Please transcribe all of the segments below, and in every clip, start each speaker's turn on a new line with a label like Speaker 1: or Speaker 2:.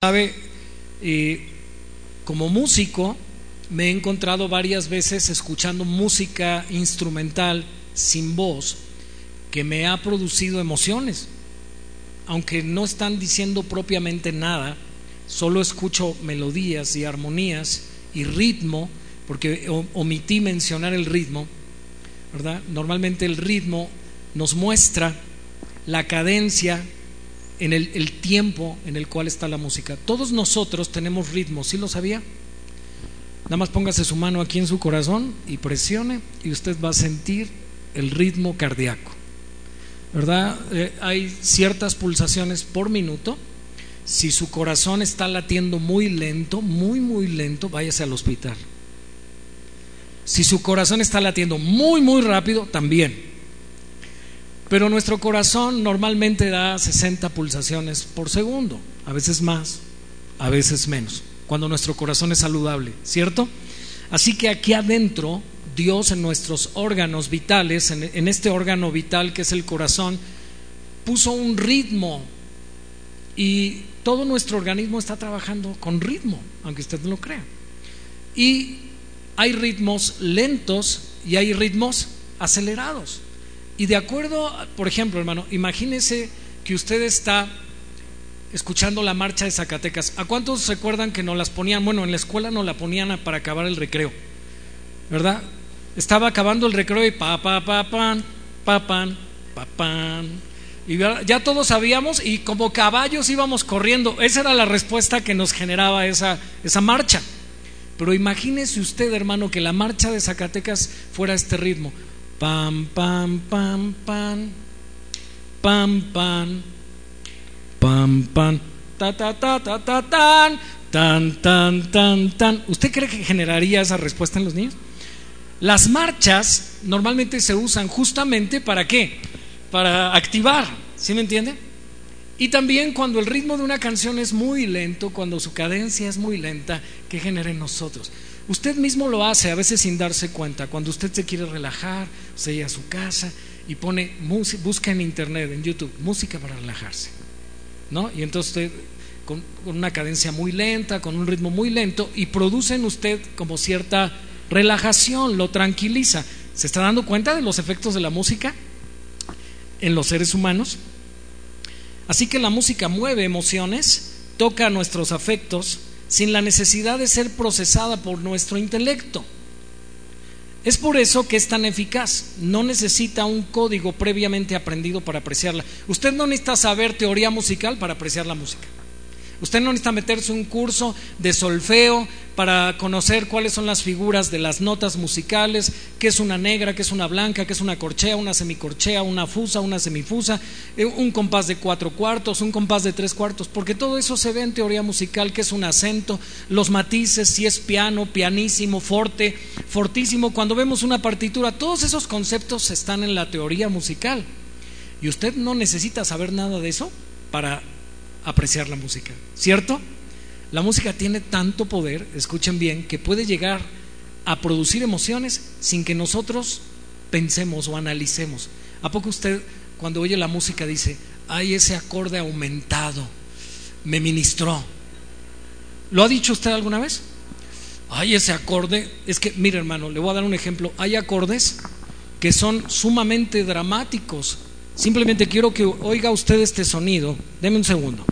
Speaker 1: Sabe, eh, como músico me he encontrado varias veces escuchando música instrumental sin voz que me ha producido emociones. Aunque no están diciendo propiamente nada, solo escucho melodías y armonías y ritmo, porque omití mencionar el ritmo, ¿verdad? Normalmente el ritmo nos muestra la cadencia en el, tiempo en el cual está la música. Todos nosotros tenemos ritmo, ¿sí lo sabía? Nada más póngase su mano aquí en su corazón y presione y usted va a sentir el ritmo cardíaco. ¿Verdad? Eh, hay ciertas pulsaciones por minuto. Si su corazón está latiendo muy lento, muy, muy lento, váyase al hospital. Si su corazón está latiendo muy, muy rápido, también. Pero nuestro corazón normalmente da 60 pulsaciones por segundo, a veces más, a veces menos, cuando nuestro corazón es saludable, ¿cierto? Así que aquí adentro, Dios en nuestros órganos vitales, en, este órgano vital que es el corazón, puso un ritmo y todo nuestro organismo está trabajando con ritmo, aunque usted no lo crea. Y hay ritmos lentos y hay ritmos acelerados. Y de acuerdo, por ejemplo, hermano, imagínese que usted está escuchando la marcha de Zacatecas. ¿A cuántos recuerdan que nos las ponían? Bueno, en la escuela nos la ponían para acabar el recreo, ¿verdad? Estaba acabando el recreo y pa, pa, pa, pan, pa, pan, pa, pan. Y ya todos sabíamos y como caballos íbamos corriendo. Esa era la respuesta que nos generaba esa, esa marcha. Pero imagínese usted, hermano, que la marcha de Zacatecas fuera este ritmo. Pam, pam, pam, pam. Pam, pam. Pam, pam. Ta, ta, ta, ta, ta, tan. Tan, tan, tan, tan. ¿Usted cree que generaría esa respuesta en los niños? Las marchas normalmente se usan justamente para qué? Para activar, ¿sí me entiende? Y también cuando el ritmo de una canción es muy lento, cuando su cadencia es muy lenta, ¿qué genera en nosotros? Usted mismo lo hace a veces sin darse cuenta. Cuando usted se quiere relajar, se llega a su casa y pone busca en internet, en YouTube, música para relajarse. ¿No? Y entonces usted con, una cadencia muy lenta, con un ritmo muy lento, y produce en usted como cierta relajación, lo tranquiliza. ¿Se está dando cuenta de los efectos de la música en los seres humanos? Así que la música mueve emociones, toca nuestros afectos, sin la necesidad de ser procesada por nuestro intelecto. Es por eso que es tan eficaz. No necesita un código previamente aprendido para apreciarla. Usted no necesita saber teoría musical para apreciar la música. Usted no necesita meterse un curso de solfeo para conocer cuáles son las figuras de las notas musicales, qué es una negra, qué es una blanca, qué es una corchea, una semicorchea, una fusa, una semifusa, eh, un compás de cuatro cuartos, un compás de tres cuartos, porque todo eso se ve en teoría musical, qué es un acento, los matices, si es piano, pianísimo, forte, fortísimo. Cuando vemos una partitura, todos esos conceptos están en la teoría musical. Y usted no necesita saber nada de eso para apreciar la música, ¿cierto? La música tiene tanto poder, escuchen bien, que puede llegar a producir emociones sin que nosotros pensemos o analicemos. ¿A poco usted cuando oye la música dice, ay, ese acorde aumentado, me ministró? ¿Lo ha dicho usted alguna vez? Ay, ese acorde, es que, mire hermano, le voy a dar un ejemplo. Hay acordes que son sumamente dramáticos. Simplemente quiero que oiga usted este sonido. Deme un segundo.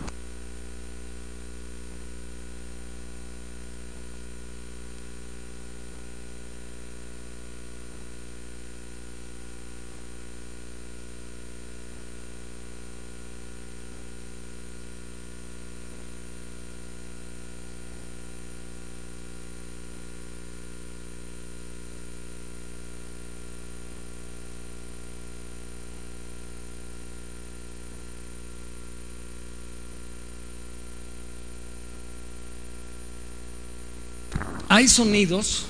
Speaker 1: Hay sonidos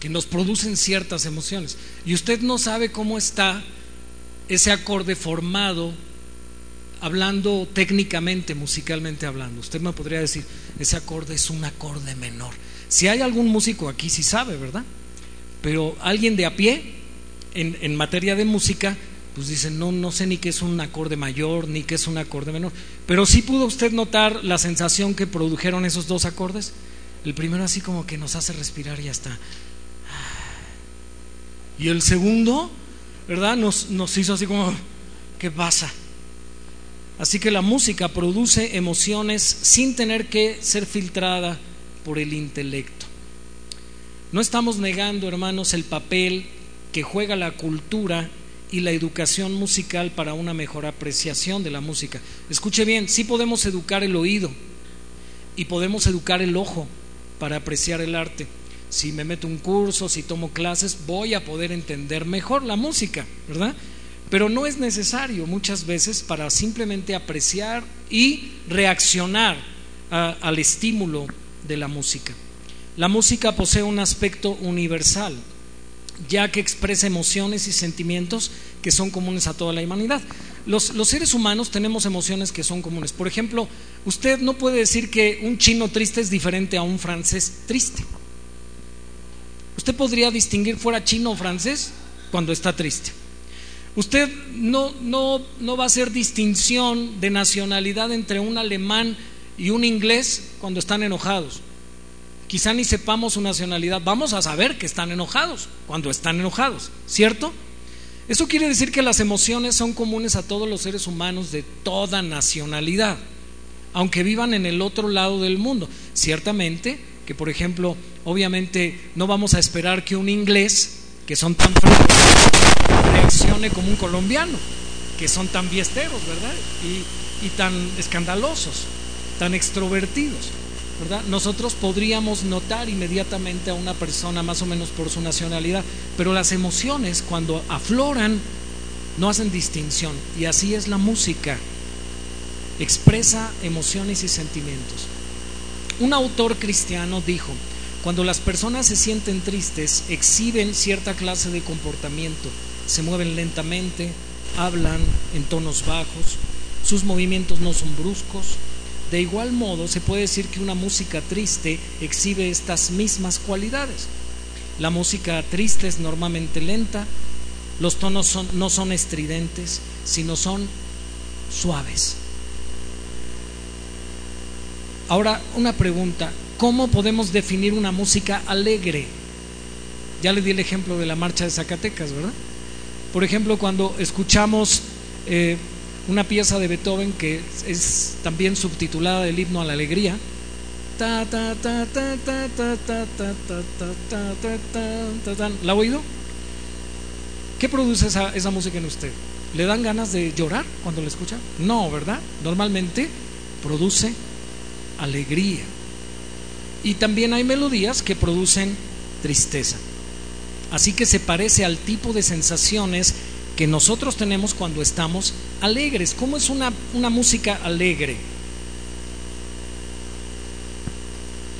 Speaker 1: que nos producen ciertas emociones y usted no sabe cómo está ese acorde formado hablando técnicamente, musicalmente hablando. Usted me podría decir, ese acorde es un acorde menor. Si hay algún músico aquí, sí sabe, ¿verdad? Pero alguien de a pie, en, en materia de música, pues dicen, no, no sé ni qué es un acorde mayor, ni qué es un acorde menor. Pero sí pudo usted notar la sensación que produjeron esos dos acordes. El primero así como que nos hace respirar y ya está. Y el segundo, ¿verdad? Nos, nos hizo así como, ¿qué pasa? Así que la música produce emociones sin tener que ser filtrada por el intelecto. No estamos negando, hermanos, el papel que juega la cultura y la educación musical para una mejor apreciación de la música. Escuche bien, sí podemos educar el oído y podemos educar el ojo para apreciar el arte. Si me meto un curso, si tomo clases, voy a poder entender mejor la música, ¿verdad? Pero no es necesario muchas veces para simplemente apreciar y reaccionar al estímulo de la música. La música posee un aspecto universal, ya que expresa emociones y sentimientos que son comunes a toda la humanidad. Los, seres humanos tenemos emociones que son comunes. Por ejemplo, usted no puede decir que un chino triste es diferente a un francés triste. Usted podría distinguir fuera chino o francés cuando está triste. Usted no, no, no va a hacer distinción de nacionalidad entre un alemán y un inglés cuando están enojados. Quizá ni sepamos su nacionalidad. Vamos a saber que están enojados cuando están enojados, ¿cierto? Eso quiere decir que las emociones son comunes a todos los seres humanos de toda nacionalidad, aunque vivan en el otro lado del mundo. Ciertamente que, por ejemplo, obviamente no vamos a esperar que un inglés, que son tan fríos, reaccione como un colombiano, que son tan biesteros, ¿verdad? Y, y tan escandalosos, tan extrovertidos. Nosotros podríamos notar inmediatamente a una persona más o menos por su nacionalidad, pero las emociones cuando afloran no hacen distinción y así es la música. Expresa emociones y sentimientos. Un autor cristiano dijo, cuando las personas se sienten tristes, exhiben cierta clase de comportamiento, se mueven lentamente, hablan en tonos bajos, sus movimientos no son bruscos, de igual modo, se puede decir que una música triste exhibe estas mismas cualidades. La música triste es normalmente lenta, los tonos no son estridentes, sino son suaves. Ahora, una pregunta, ¿cómo podemos definir una música alegre? Ya le di el ejemplo de la marcha de Zacatecas, ¿verdad? Por ejemplo, cuando escuchamos eh, una pieza de Beethoven que es también subtitulada del himno a la alegría. ¿La ha oído? ¿Qué produce esa, esa música en usted? ¿Le dan ganas de llorar cuando la escucha? No, ¿verdad? Normalmente produce alegría. Y también hay melodías que producen tristeza. Así que se parece al tipo de sensaciones que nosotros tenemos cuando estamos alegres. ¿Cómo es una, una música alegre?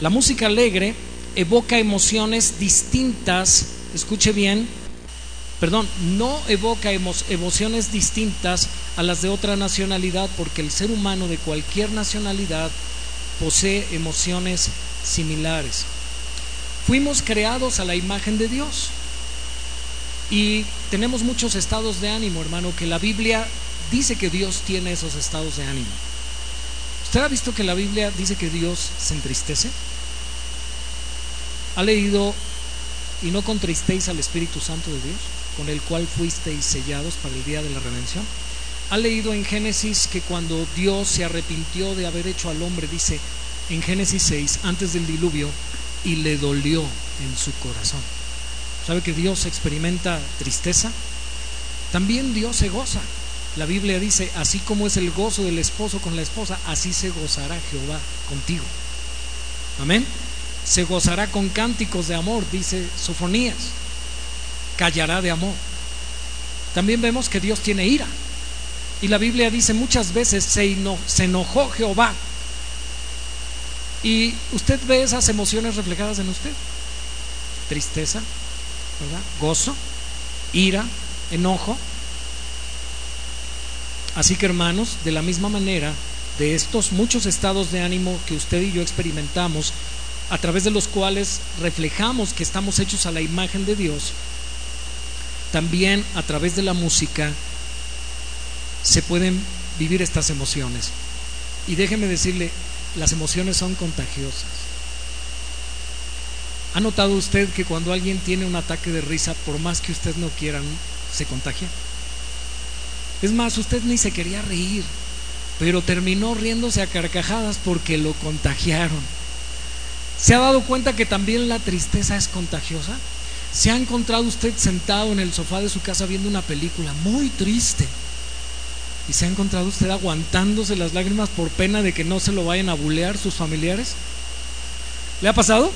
Speaker 1: La música alegre evoca emociones distintas, escuche bien, perdón, no evoca emociones distintas a las de otra nacionalidad porque el ser humano de cualquier nacionalidad posee emociones similares. Fuimos creados a la imagen de Dios. Y tenemos muchos estados de ánimo, hermano, que la Biblia dice que Dios tiene esos estados de ánimo. ¿Usted ha visto que la Biblia dice que Dios se entristece? ¿Ha leído y no contristéis al Espíritu Santo de Dios, con el cual fuisteis sellados para el día de la redención? ¿Ha leído en Génesis que cuando Dios se arrepintió de haber hecho al hombre, dice en Génesis 6, antes del diluvio, y le dolió en su corazón? ¿Sabe que Dios experimenta tristeza? También Dios se goza. La Biblia dice, así como es el gozo del esposo con la esposa, así se gozará Jehová contigo. Amén. Se gozará con cánticos de amor, dice Sofonías. Callará de amor. También vemos que Dios tiene ira. Y la Biblia dice muchas veces, se, se enojó Jehová. Y usted ve esas emociones reflejadas en usted. Tristeza, Gozo, ira, enojo. Así que hermanos, de la misma manera, de estos muchos estados de ánimo que usted y yo experimentamos, a través de los cuales reflejamos que estamos hechos a la imagen de Dios, también a través de la música se pueden vivir estas emociones. Y déjeme decirle, las emociones son contagiosas. ¿Ha notado usted que cuando alguien tiene un ataque de risa, por más que usted no quiera, se contagia? Es más, usted ni se quería reír, pero terminó riéndose a carcajadas porque lo contagiaron. ¿Se ha dado cuenta que también la tristeza es contagiosa? ¿Se ha encontrado usted sentado en el sofá de su casa viendo una película muy triste? ¿Y se ha encontrado usted aguantándose las lágrimas por pena de que no se lo vayan a bulear sus familiares? ¿Le ha pasado?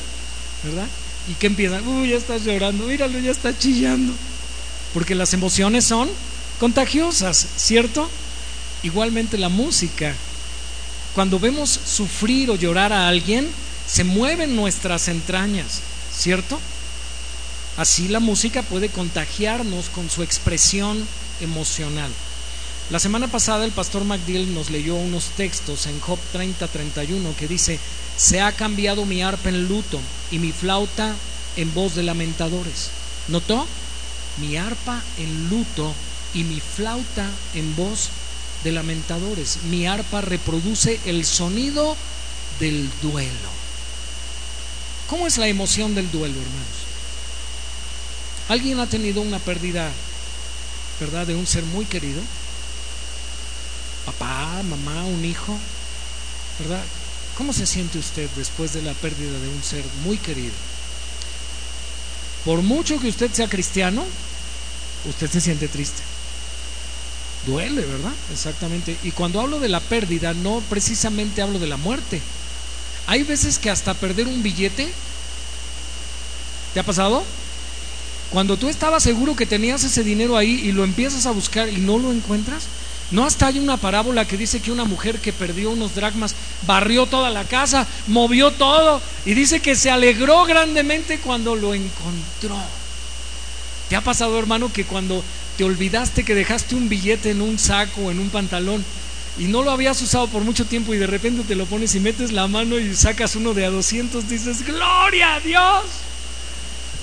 Speaker 1: ¿Verdad? ¿Y qué empieza? Uy, ya está llorando, míralo, ya está chillando. Porque las emociones son contagiosas, ¿cierto? Igualmente la música. Cuando vemos sufrir o llorar a alguien, se mueven nuestras entrañas, ¿cierto? Así la música puede contagiarnos con su expresión emocional. La semana pasada el pastor McDill nos leyó unos textos en Job 30-31 que dice, se ha cambiado mi arpa en luto y mi flauta en voz de lamentadores. ¿Notó? Mi arpa en luto y mi flauta en voz de lamentadores. Mi arpa reproduce el sonido del duelo. ¿Cómo es la emoción del duelo, hermanos? ¿Alguien ha tenido una pérdida, verdad, de un ser muy querido? Papá, mamá, un hijo, ¿verdad? ¿Cómo se siente usted después de la pérdida de un ser muy querido? Por mucho que usted sea cristiano, usted se siente triste. Duele, ¿verdad? Exactamente. Y cuando hablo de la pérdida, no precisamente hablo de la muerte. Hay veces que hasta perder un billete, ¿te ha pasado? Cuando tú estabas seguro que tenías ese dinero ahí y lo empiezas a buscar y no lo encuentras, no hasta hay una parábola que dice que una mujer que perdió unos dracmas barrió toda la casa, movió todo y dice que se alegró grandemente cuando lo encontró. ¿Te ha pasado, hermano, que cuando te olvidaste que dejaste un billete en un saco en un pantalón y no lo habías usado por mucho tiempo y de repente te lo pones y metes la mano y sacas uno de a 200, dices, gloria a Dios.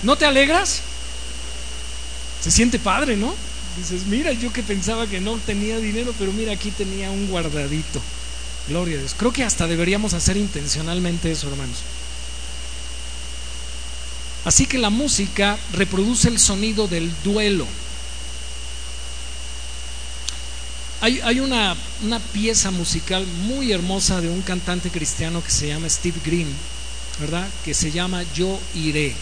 Speaker 1: ¿No te alegras? Se siente padre, ¿no? Dices, mira, yo que pensaba que no tenía dinero, pero mira, aquí tenía un guardadito. Gloria a Dios. Creo que hasta deberíamos hacer intencionalmente eso, hermanos. Así que la música reproduce el sonido del duelo. Hay, hay una, una, pieza musical muy hermosa de un cantante cristiano que se llama Steve Green, ¿verdad? Que se llama Yo iré.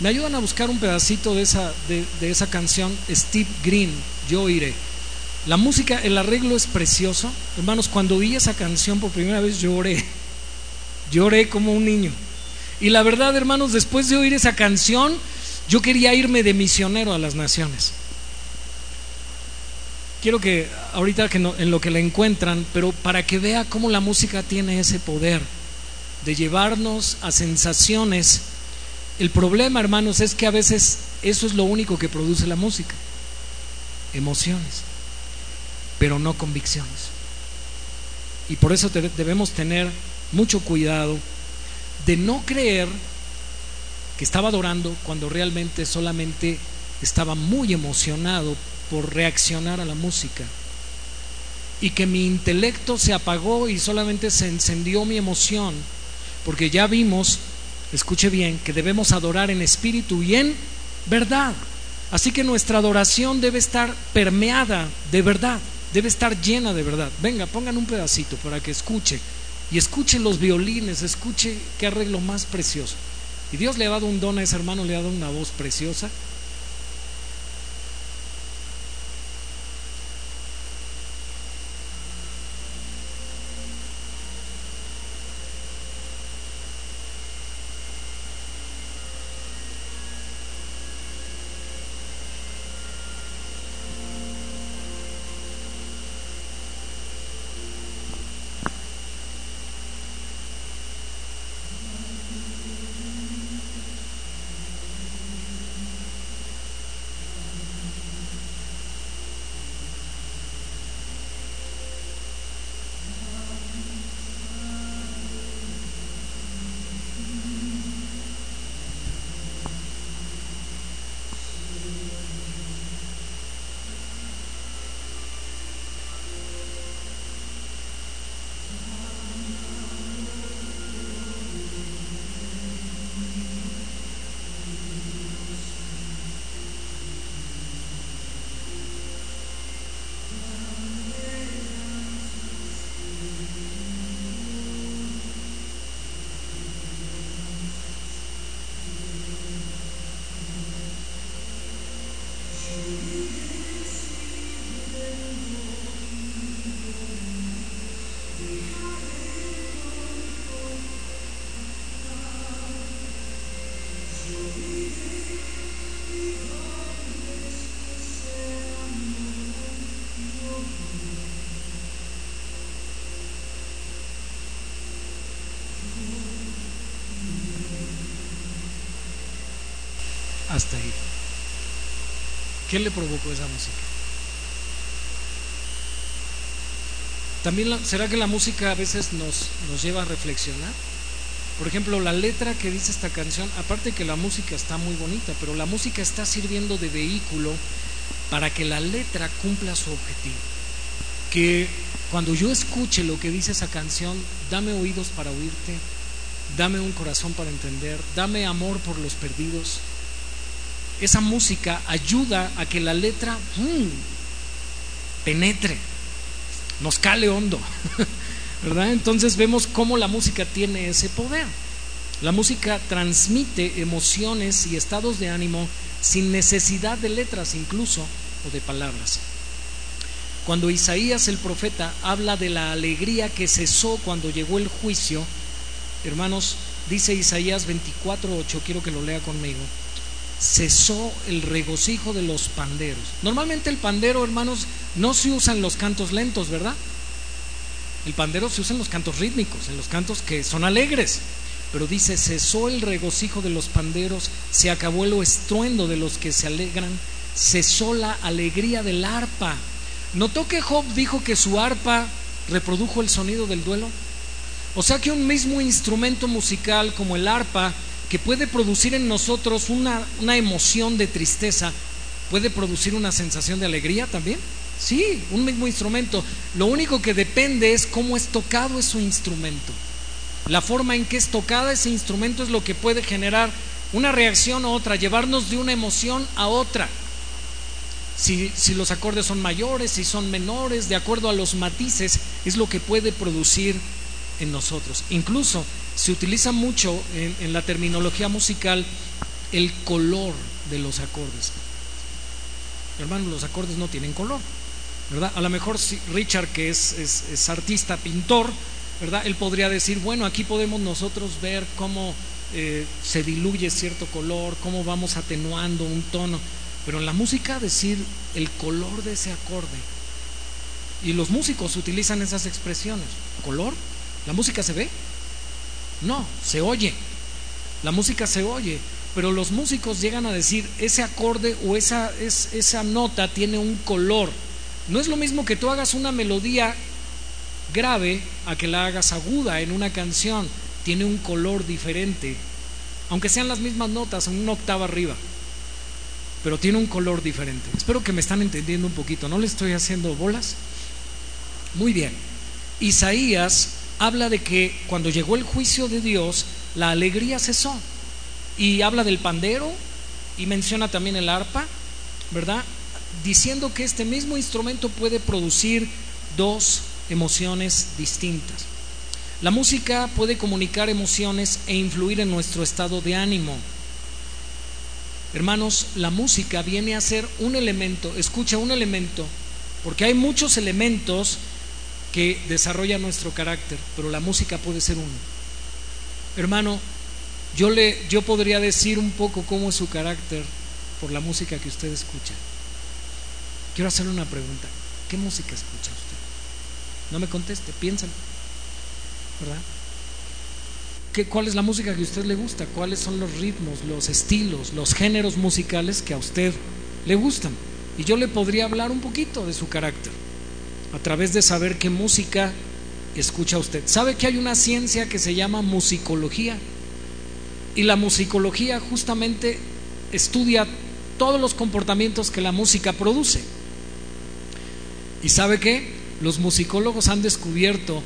Speaker 1: Me ayudan a buscar un pedacito de esa, de, esa canción, Steve Green, Yo iré. La música, el arreglo es precioso. Hermanos, cuando oí esa canción por primera vez lloré. Lloré como un niño. Y la verdad, hermanos, después de oír esa canción, yo quería irme de misionero a las naciones. Quiero que ahorita que en lo que la encuentran, pero para que vea cómo la música tiene ese poder de llevarnos a sensaciones el problema, hermanos, es que a veces eso es lo único que produce la música. Emociones, pero no convicciones. Y por eso debemos tener mucho cuidado de no creer que estaba adorando cuando realmente solamente estaba muy emocionado por reaccionar a la música. Y que mi intelecto se apagó y solamente se encendió mi emoción, porque ya vimos escuche bien, que debemos adorar en espíritu y en verdad. Así que nuestra adoración debe estar permeada de verdad, debe estar llena de verdad. Venga, pongan un pedacito para que escuche y escuche los violines, escuche qué arreglo más precioso. Y Dios le ha dado un don a ese hermano, le ha dado una voz preciosa. ¿Qué le provocó esa música? También será que la música a veces nos, nos lleva a reflexionar. Por ejemplo, la letra que dice esta canción, aparte que la música está muy bonita, pero la música está sirviendo de vehículo para que la letra cumpla su objetivo. Que cuando yo escuche lo que dice esa canción, dame oídos para oírte, dame un corazón para entender, dame amor por los perdidos. Esa música ayuda a que la letra mm, penetre, nos cale hondo, ¿verdad? Entonces vemos cómo la música tiene ese poder. La música transmite emociones y estados de ánimo sin necesidad de letras incluso o de palabras. Cuando Isaías el profeta habla de la alegría que cesó cuando llegó el juicio, hermanos, dice Isaías 24:8, quiero que lo lea conmigo. Cesó el regocijo de los panderos. Normalmente el pandero, hermanos, no se usa en los cantos lentos, ¿verdad? El pandero se usa en los cantos rítmicos, en los cantos que son alegres. Pero dice, cesó el regocijo de los panderos, se acabó el estruendo de los que se alegran, cesó la alegría del arpa ¿Notó que Job dijo que su arpa reprodujo el sonido del duelo? O sea que un mismo instrumento musical como el arpa, que puede producir en nosotros una, una emoción de tristeza, puede producir una sensación de alegría también. Sí, un mismo instrumento. Lo único que depende es cómo es tocado ese instrumento. La forma en que es tocada ese instrumento es lo que puede generar una reacción a otra, llevarnos de una emoción a otra si, los acordes son mayores, si son menores, de acuerdo a los matices, es lo que puede producir en nosotros. Incluso se utiliza mucho en, la terminología musical el color de los acordes. Hermanos, los acordes no tienen color, ¿verdad? A lo mejor Richard, que es, es, artista, pintor, ¿verdad? Él podría decir, bueno, aquí podemos nosotros ver cómo eh, se diluye cierto color, cómo vamos atenuando un tono. Pero en la música decir el color de ese acorde. Y los músicos utilizan esas expresiones. ¿Color? ¿La música se ve? No, se oye. La música se oye. Pero los músicos llegan a decir, ese acorde o esa, es, esa nota tiene un color. No es lo mismo que tú hagas una melodía grave a que la hagas aguda en una canción. Tiene un color diferente. Aunque sean las mismas notas, una octava arriba pero tiene un color diferente. Espero que me están entendiendo un poquito, ¿no le estoy haciendo bolas? Muy bien. Isaías habla de que cuando llegó el juicio de Dios, la alegría cesó. Y habla del pandero y menciona también el arpa, ¿verdad? Diciendo que este mismo instrumento puede producir dos emociones distintas. La música puede comunicar emociones e influir en nuestro estado de ánimo. Hermanos, la música viene a ser un elemento, escucha un elemento, porque hay muchos elementos que desarrollan nuestro carácter, pero la música puede ser uno. Hermano, yo le yo podría decir un poco cómo es su carácter por la música que usted escucha. Quiero hacerle una pregunta. ¿Qué música escucha usted? No me conteste, piénsalo. ¿Verdad? cuál es la música que a usted le gusta, cuáles son los ritmos, los estilos, los géneros musicales que a usted le gustan. Y yo le podría hablar un poquito de su carácter a través de saber qué música escucha usted. ¿Sabe que hay una ciencia que se llama musicología? Y la musicología justamente estudia todos los comportamientos que la música produce. ¿Y sabe que Los musicólogos han descubierto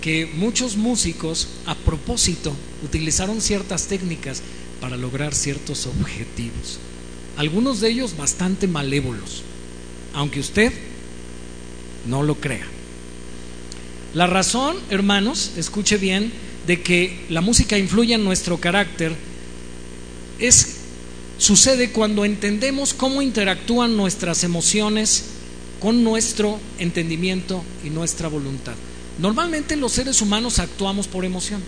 Speaker 1: que muchos músicos a propósito utilizaron ciertas técnicas para lograr ciertos objetivos. Algunos de ellos bastante malévolos, aunque usted no lo crea. La razón, hermanos, escuche bien, de que la música influye en nuestro carácter es sucede cuando entendemos cómo interactúan nuestras emociones con nuestro entendimiento y nuestra voluntad. Normalmente los seres humanos actuamos por emoción.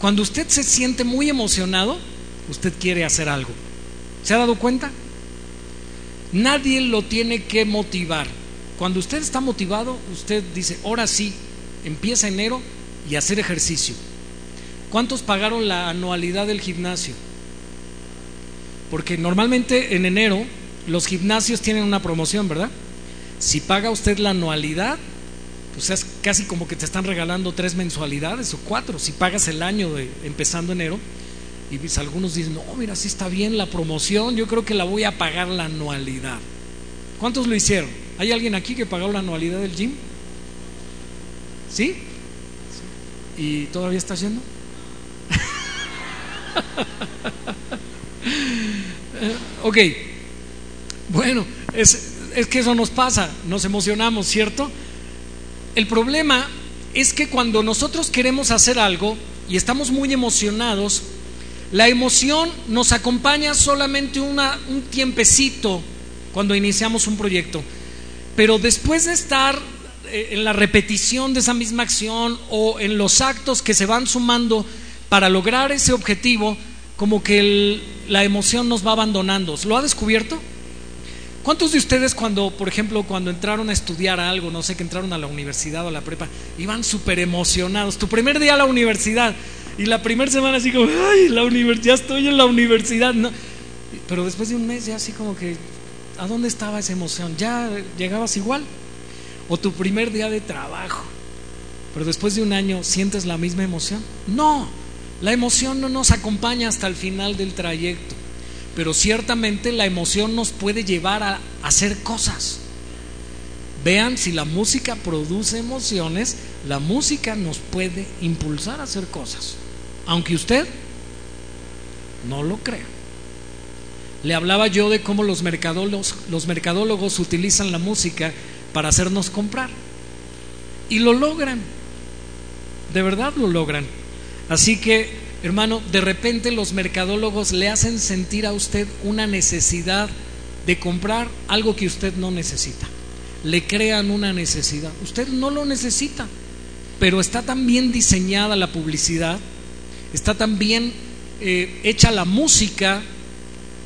Speaker 1: Cuando usted se siente muy emocionado, usted quiere hacer algo. ¿Se ha dado cuenta? Nadie lo tiene que motivar. Cuando usted está motivado, usted dice, ahora sí, empieza enero y hacer ejercicio. ¿Cuántos pagaron la anualidad del gimnasio? porque normalmente en enero los gimnasios tienen una promoción, ¿verdad? Si paga usted la anualidad, pues es casi como que te están regalando tres mensualidades o cuatro, si pagas el año de, empezando enero. Y pues algunos dicen, no, mira, sí está bien la promoción, yo creo que la voy a pagar la anualidad. ¿Cuántos lo hicieron? ¿Hay alguien aquí que pagó la anualidad del gym? ¿Sí? ¿Y todavía está yendo? ok, bueno, es, es que eso nos pasa, nos emocionamos, ¿cierto? El problema es que cuando nosotros queremos hacer algo y estamos muy emocionados, la emoción nos acompaña solamente una, un tiempecito cuando iniciamos un proyecto. Pero después de estar eh, en la repetición de esa misma acción o en los actos que se van sumando para lograr ese objetivo, como que la emoción nos va abandonando. ¿Lo ha descubierto? ¿Cuántos de ustedes cuando, por ejemplo, cuando entraron a estudiar algo, no sé, que entraron a la universidad o a la prepa, iban súper emocionados? Tu primer día a la universidad y la primera semana así como, ay, la universidad, estoy en la universidad. No. Pero después de un mes ya así como que, ¿a dónde estaba esa emoción? ¿Ya llegabas igual? O tu primer día de trabajo, pero después de un año sientes la misma emoción. No, la emoción no nos acompaña hasta el final del trayecto pero ciertamente la emoción nos puede llevar a hacer cosas. Vean, si la música produce emociones, la música nos puede impulsar a hacer cosas, aunque usted no lo crea. Le hablaba yo de cómo los mercadólogos, los mercadólogos utilizan la música para hacernos comprar. Y lo logran. De verdad lo logran. Así que Hermano, de repente los mercadólogos le hacen sentir a usted una necesidad de comprar algo que usted no necesita. Le crean una necesidad. Usted no lo necesita, pero está tan bien diseñada la publicidad, está tan bien eh, hecha la música,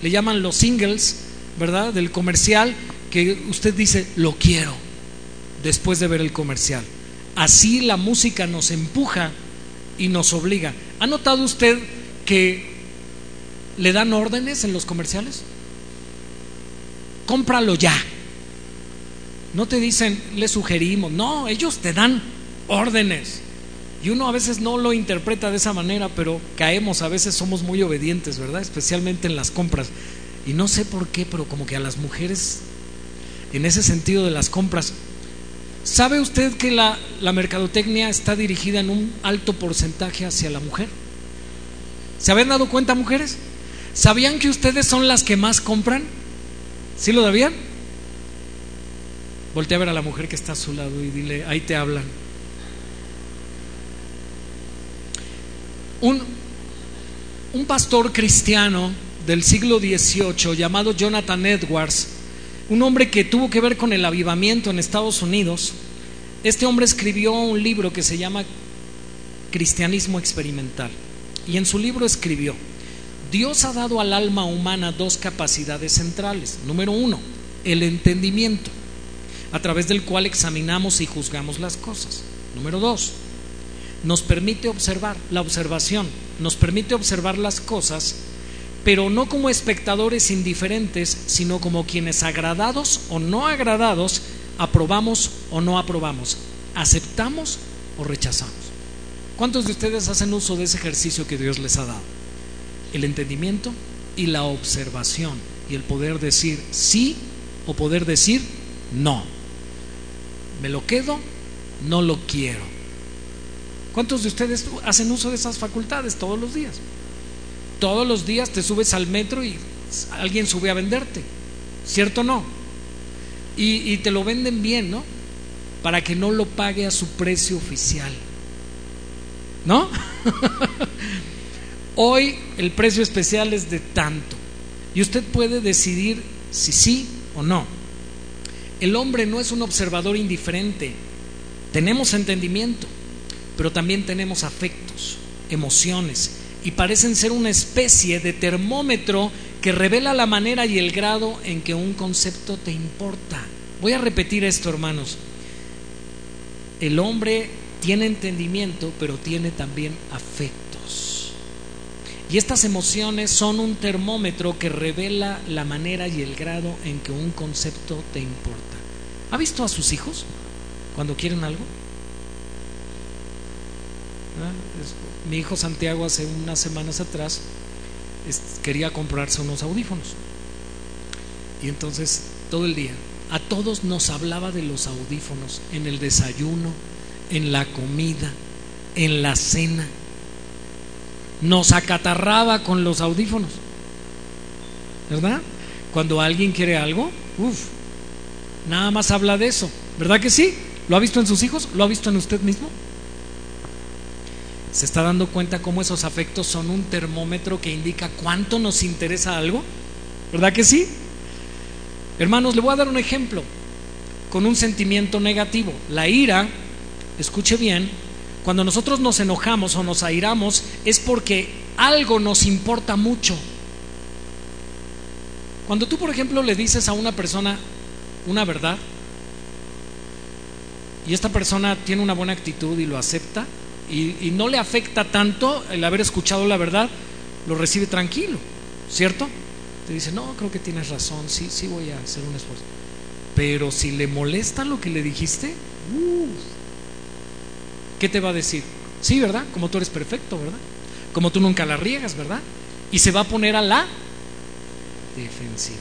Speaker 1: le llaman los singles, ¿verdad? Del comercial, que usted dice, lo quiero, después de ver el comercial. Así la música nos empuja y nos obliga. ¿Ha notado usted que le dan órdenes en los comerciales? Cómpralo ya. No te dicen, le sugerimos, no, ellos te dan órdenes. Y uno a veces no lo interpreta de esa manera, pero caemos, a veces somos muy obedientes, ¿verdad? Especialmente en las compras. Y no sé por qué, pero como que a las mujeres, en ese sentido de las compras, ¿Sabe usted que la, mercadotecnia está dirigida en un alto porcentaje hacia la mujer? ¿Se habían dado cuenta, mujeres? ¿Sabían que ustedes son las que más compran? ¿Sí lo sabían? Voltea a ver a la mujer que está a su lado y dile, ahí te hablan. Un, pastor cristiano del siglo XVIII llamado Jonathan Edwards un hombre que tuvo que ver con el avivamiento en Estados Unidos. Este hombre escribió un libro que se llama Cristianismo Experimental. Y en su libro escribió, Dios ha dado al alma humana dos capacidades centrales. Número uno, el entendimiento, a través del cual examinamos y juzgamos las cosas. Número dos, nos permite observar, la observación, nos permite observar las cosas pero no como espectadores indiferentes, sino como quienes agradados o no agradados, aprobamos o no aprobamos, aceptamos o rechazamos. ¿Cuántos de ustedes hacen uso de ese ejercicio que Dios les ha dado? El entendimiento y la observación y el poder decir sí o poder decir no. ¿Me lo quedo? No lo quiero. ¿Cuántos de ustedes hacen uso de esas facultades todos los días? Todos los días te subes al metro y alguien sube a venderte, ¿cierto o no? Y, te lo venden bien, ¿no? Para que no lo pague a su precio oficial, ¿no? Hoy el precio especial es de tanto y usted puede decidir si sí o no. El hombre no es un observador indiferente, tenemos entendimiento, pero también tenemos afectos, emociones y parecen ser una especie de termómetro que revela la manera y el grado en que un concepto te importa. Voy a repetir esto, hermanos. El hombre tiene entendimiento, pero tiene también afectos. Y estas emociones son un termómetro que revela la manera y el grado en que un concepto te importa. ¿Ha visto a sus hijos cuando quieren algo? Mi hijo Santiago hace unas semanas atrás quería comprarse unos audífonos. Y entonces todo el día, a todos nos hablaba de los audífonos en el desayuno, en la comida, en la cena. Nos acatarraba con los audífonos. ¿Verdad? Cuando alguien quiere algo, uff, nada más habla de eso. ¿Verdad que sí? ¿Lo ha visto en sus hijos? ¿Lo ha visto en usted mismo? ¿Se está dando cuenta cómo esos afectos son un termómetro que indica cuánto nos interesa algo? ¿Verdad que sí? Hermanos, le voy a dar un ejemplo con un sentimiento negativo. La ira, escuche bien, cuando nosotros nos enojamos o nos airamos es porque algo nos importa mucho. Cuando tú, por ejemplo, le dices a una persona una verdad y esta persona tiene una buena actitud y lo acepta y, no le afecta tanto el haber escuchado la verdad, lo recibe tranquilo, ¿cierto? te dice, no, creo que tienes razón, sí, sí voy a hacer un esfuerzo. Pero si le molesta lo que le dijiste, ¿qué te va a decir? Sí, ¿verdad? Como tú eres perfecto, ¿verdad? Como tú nunca la riegas, ¿verdad? Y se va a poner a la defensiva.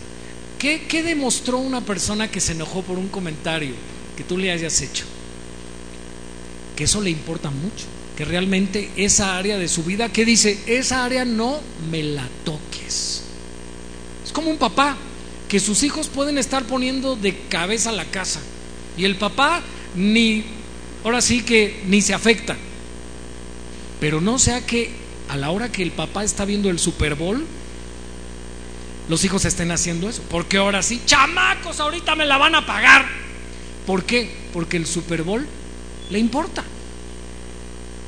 Speaker 1: ¿Qué, ¿Qué demostró una persona que se enojó por un comentario que tú le hayas hecho? Que eso le importa mucho, que realmente esa área de su vida, ¿qué dice? Esa área no me la toques como un papá, que sus hijos pueden estar poniendo de cabeza la casa y el papá ni, ahora sí que ni se afecta. Pero no sea que a la hora que el papá está viendo el Super Bowl, los hijos estén haciendo eso. Porque ahora sí, chamacos, ahorita me la van a pagar. ¿Por qué? Porque el Super Bowl le importa.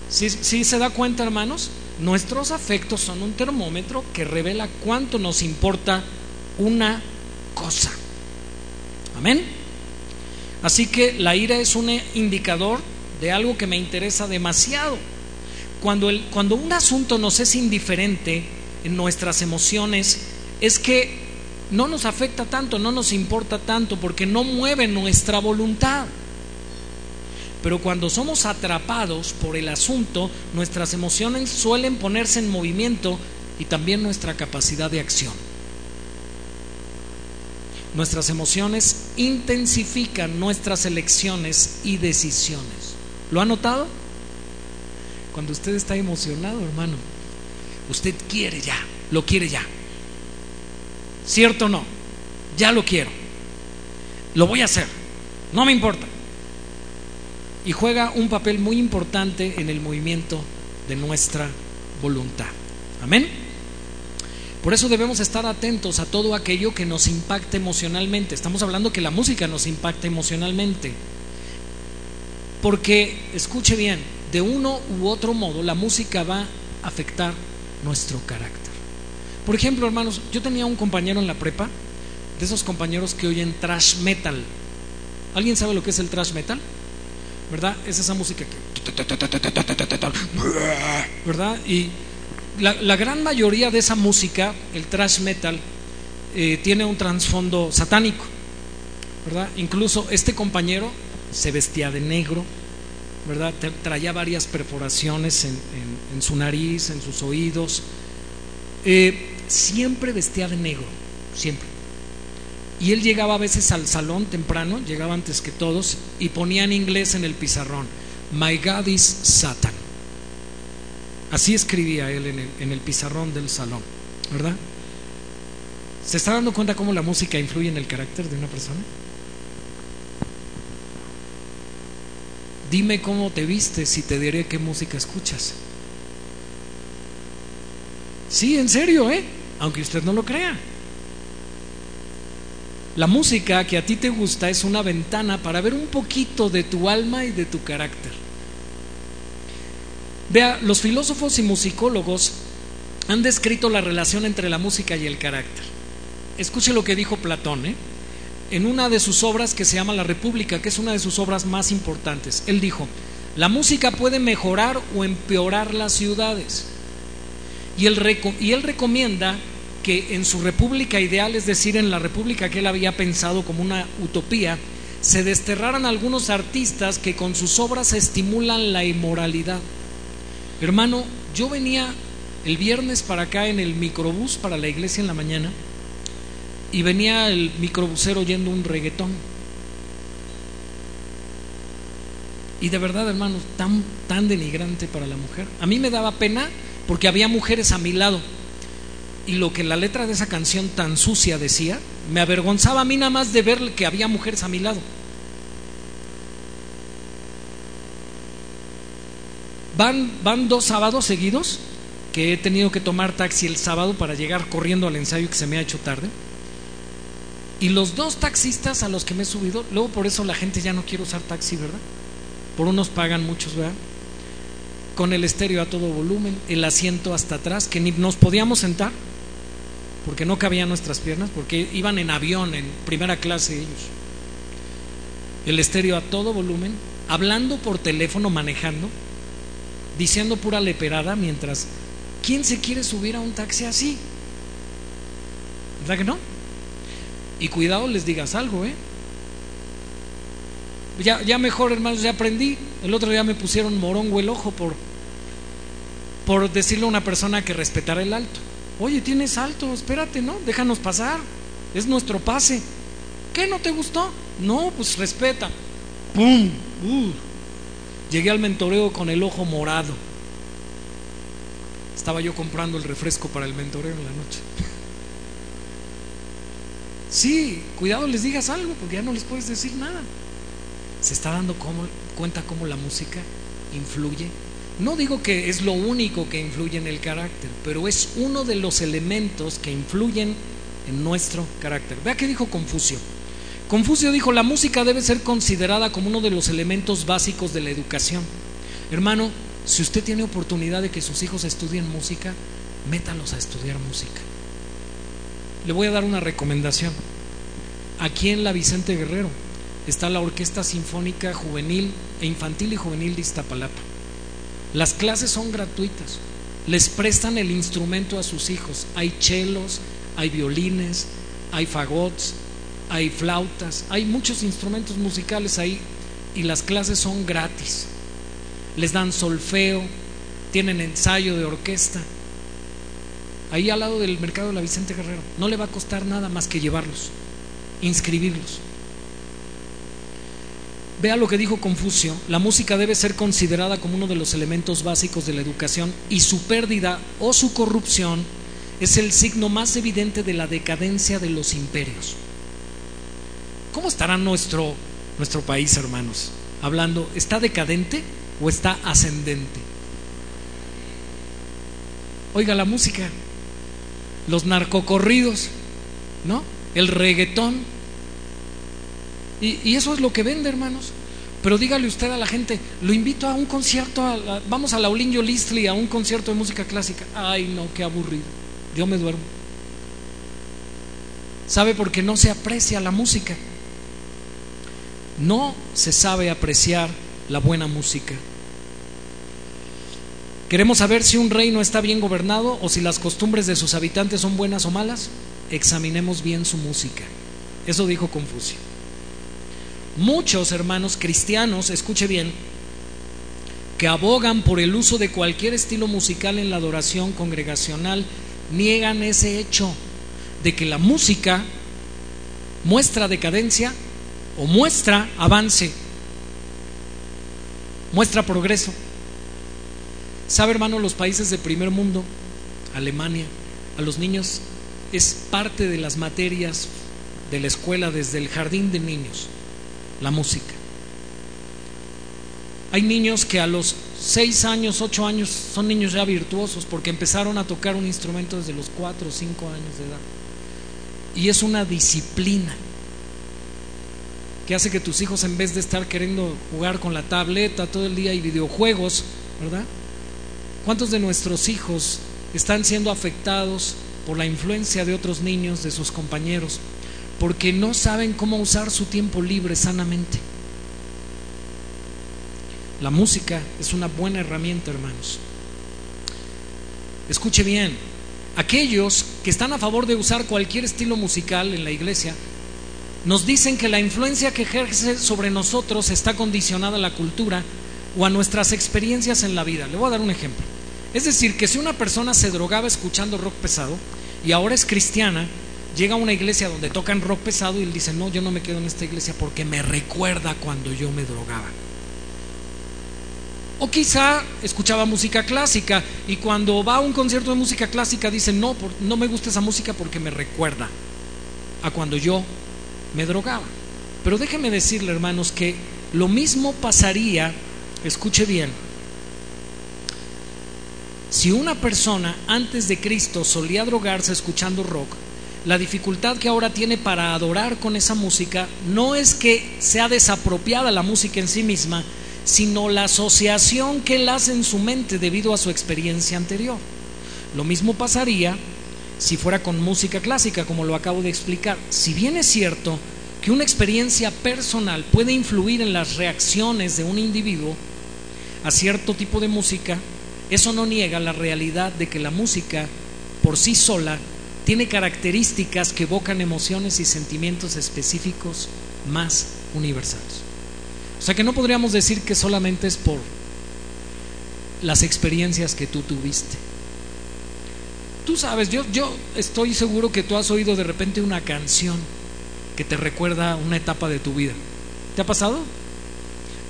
Speaker 1: Si ¿Sí, se da cuenta, hermanos? Nuestros afectos son un termómetro que revela cuánto nos importa una cosa. Amén. Así que la ira es un indicador de algo que me interesa demasiado. Cuando, cuando un asunto nos es indiferente en nuestras emociones, es que no nos afecta tanto, no nos importa tanto, porque no mueve nuestra voluntad. Pero cuando somos atrapados por el asunto, nuestras emociones suelen ponerse en movimiento y también nuestra capacidad de acción. Nuestras emociones intensifican nuestras elecciones y decisiones. ¿Lo ha notado? Cuando usted está emocionado, hermano, usted quiere ya, lo quiere ya. ¿Cierto o no? Ya lo quiero. Lo voy a hacer. No me importa. Y juega un papel muy importante en el movimiento de nuestra voluntad. Amén. Por eso debemos estar atentos a todo aquello que nos impacte emocionalmente. Estamos hablando que la música nos impacta emocionalmente. Porque, escuche bien, de uno u otro modo la música va a afectar nuestro carácter. Por ejemplo, hermanos, yo tenía un compañero en la prepa, de esos compañeros que oyen trash metal. ¿Alguien sabe lo que es el trash metal? ¿Verdad? Es esa música que... ¿Verdad? Y la, gran mayoría de esa música, el thrash metal, eh, tiene un trasfondo satánico, ¿verdad? Incluso este compañero se vestía de negro, ¿verdad? Traía varias perforaciones en, su nariz, en sus oídos. Eh, siempre vestía de negro, siempre. Y él llegaba a veces al salón temprano, llegaba antes que todos, y ponía en inglés en el pizarrón, My God is Satan. Así escribía él en el, pizarrón del salón, ¿verdad? ¿Se está dando cuenta cómo la música influye en el carácter de una persona? Dime cómo te vistes y te diré qué música escuchas. Sí, en serio, ¿eh? Aunque usted no lo crea. La música que a ti te gusta es una ventana para ver un poquito de tu alma y de tu carácter. Vea, los filósofos y musicólogos han descrito la relación entre la música y el carácter. Escuche lo que dijo Platón ¿eh? en una de sus obras que se llama La República, que es una de sus obras más importantes. Él dijo, la música puede mejorar o empeorar las ciudades. Y él, y él recomienda que en su república ideal, es decir, en la república que él había pensado como una utopía, se desterraran algunos artistas que con sus obras estimulan la inmoralidad. Hermano, yo venía el viernes para acá en el microbús para la iglesia en la mañana y venía el microbusero oyendo un reggaetón. Y de verdad, hermano, tan, tan denigrante para la mujer. A mí me daba pena porque había mujeres a mi lado. Y lo que la letra de esa canción tan sucia decía, me avergonzaba a mí nada más de ver que había mujeres a mi lado. Van, van dos sábados seguidos que he tenido que tomar taxi el sábado para llegar corriendo al ensayo que se me ha hecho tarde. Y los dos taxistas a los que me he subido, luego por eso la gente ya no quiere usar taxi, ¿verdad? Por unos pagan muchos, ¿verdad? Con el estéreo a todo volumen, el asiento hasta atrás, que ni nos podíamos sentar porque no cabían nuestras piernas, porque iban en avión, en primera clase ellos. El estéreo a todo volumen, hablando por teléfono, manejando, diciendo pura leperada, mientras, ¿quién se quiere subir a un taxi así? ¿Verdad que no? Y cuidado les digas algo, ¿eh? Ya, ya mejor, hermanos, ya aprendí. El otro día me pusieron morongo el ojo por, por decirle a una persona que respetara el alto. Oye, tienes alto, espérate, ¿no? Déjanos pasar. Es nuestro pase. ¿Qué no te gustó? No, pues respeta. ¡Pum! Uh. Llegué al mentoreo con el ojo morado. Estaba yo comprando el refresco para el mentoreo en la noche. Sí, cuidado les digas algo, porque ya no les puedes decir nada. Se está dando cuenta cómo la música influye no digo que es lo único que influye en el carácter, pero es uno de los elementos que influyen en nuestro carácter. Vea qué dijo Confucio. Confucio dijo, la música debe ser considerada como uno de los elementos básicos de la educación. Hermano, si usted tiene oportunidad de que sus hijos estudien música, métalos a estudiar música. Le voy a dar una recomendación. Aquí en la Vicente Guerrero está la Orquesta Sinfónica Juvenil e Infantil y Juvenil de Iztapalapa. Las clases son gratuitas. Les prestan el instrumento a sus hijos. Hay chelos, hay violines, hay fagots, hay flautas, hay muchos instrumentos musicales ahí y las clases son gratis. Les dan solfeo, tienen ensayo de orquesta. Ahí al lado del mercado de la Vicente Guerrero. No le va a costar nada más que llevarlos, inscribirlos. Vea lo que dijo Confucio, la música debe ser considerada como uno de los elementos básicos de la educación y su pérdida o su corrupción es el signo más evidente de la decadencia de los imperios. ¿Cómo estará nuestro, nuestro país, hermanos? Hablando, ¿está decadente o está ascendente? Oiga la música, los narcocorridos, ¿no? El reggaetón, y, eso es lo que vende, hermanos. Pero dígale usted a la gente, lo invito a un concierto, vamos a la Olinjo Listli, a un concierto de música clásica. Ay, no, qué aburrido. Yo me duermo. ¿Sabe? Porque no se aprecia la música. No se sabe apreciar la buena música. ¿Queremos saber si un reino está bien gobernado o si las costumbres de sus habitantes son buenas o malas? Examinemos bien su música. Eso dijo Confucio. Muchos hermanos cristianos, escuche bien, que abogan por el uso de cualquier estilo musical en la adoración congregacional, niegan ese hecho de que la música muestra decadencia o muestra avance, muestra progreso. ¿Sabe, hermano, los países de primer mundo, Alemania, a los niños es parte de las materias de la escuela desde el jardín de niños? La música. Hay niños que a los 6 años, 8 años son niños ya virtuosos porque empezaron a tocar un instrumento desde los 4 o 5 años de edad. Y es una disciplina que hace que tus hijos en vez de estar queriendo jugar con la tableta todo el día y videojuegos, ¿verdad? ¿Cuántos de nuestros hijos están siendo afectados por la influencia de otros niños, de sus compañeros? Porque no saben cómo usar su tiempo libre sanamente. La música es una buena herramienta, hermanos. escuche bien, aquellos que están a favor de usar cualquier estilo musical en la iglesia, nos dicen que la influencia que ejerce sobre nosotros está condicionada a la cultura o a nuestras experiencias en la vida. Le voy a dar un ejemplo. Es decir, que si una persona se drogaba escuchando rock pesado y ahora es cristiana, llega a una iglesia donde tocan rock pesado y él dice, no, yo no me quedo en esta iglesia porque me recuerda cuando yo me drogaba. O quizá escuchaba música clásica y cuando va a un concierto de música clásica dice, no, no me gusta esa música porque me recuerda a cuando yo me drogaba. Pero déjeme decirle, hermanos, que lo mismo pasaría, escuche bien, si una persona antes de Cristo solía drogarse escuchando rock, la dificultad que ahora tiene para adorar con esa música no es que sea desapropiada la música en sí misma, sino la asociación que él hace en su mente debido a su experiencia anterior. Lo mismo pasaría si fuera con música clásica, como lo acabo de explicar. Si bien es cierto que una experiencia personal puede influir en las reacciones de un individuo a cierto tipo de música, eso no niega la realidad de que la música por sí sola tiene características que evocan emociones y sentimientos específicos más universales. O sea que no podríamos decir que solamente es por las experiencias que tú tuviste. Tú sabes, yo, yo estoy seguro que tú has oído de repente una canción que te recuerda una etapa de tu vida. ¿Te ha pasado?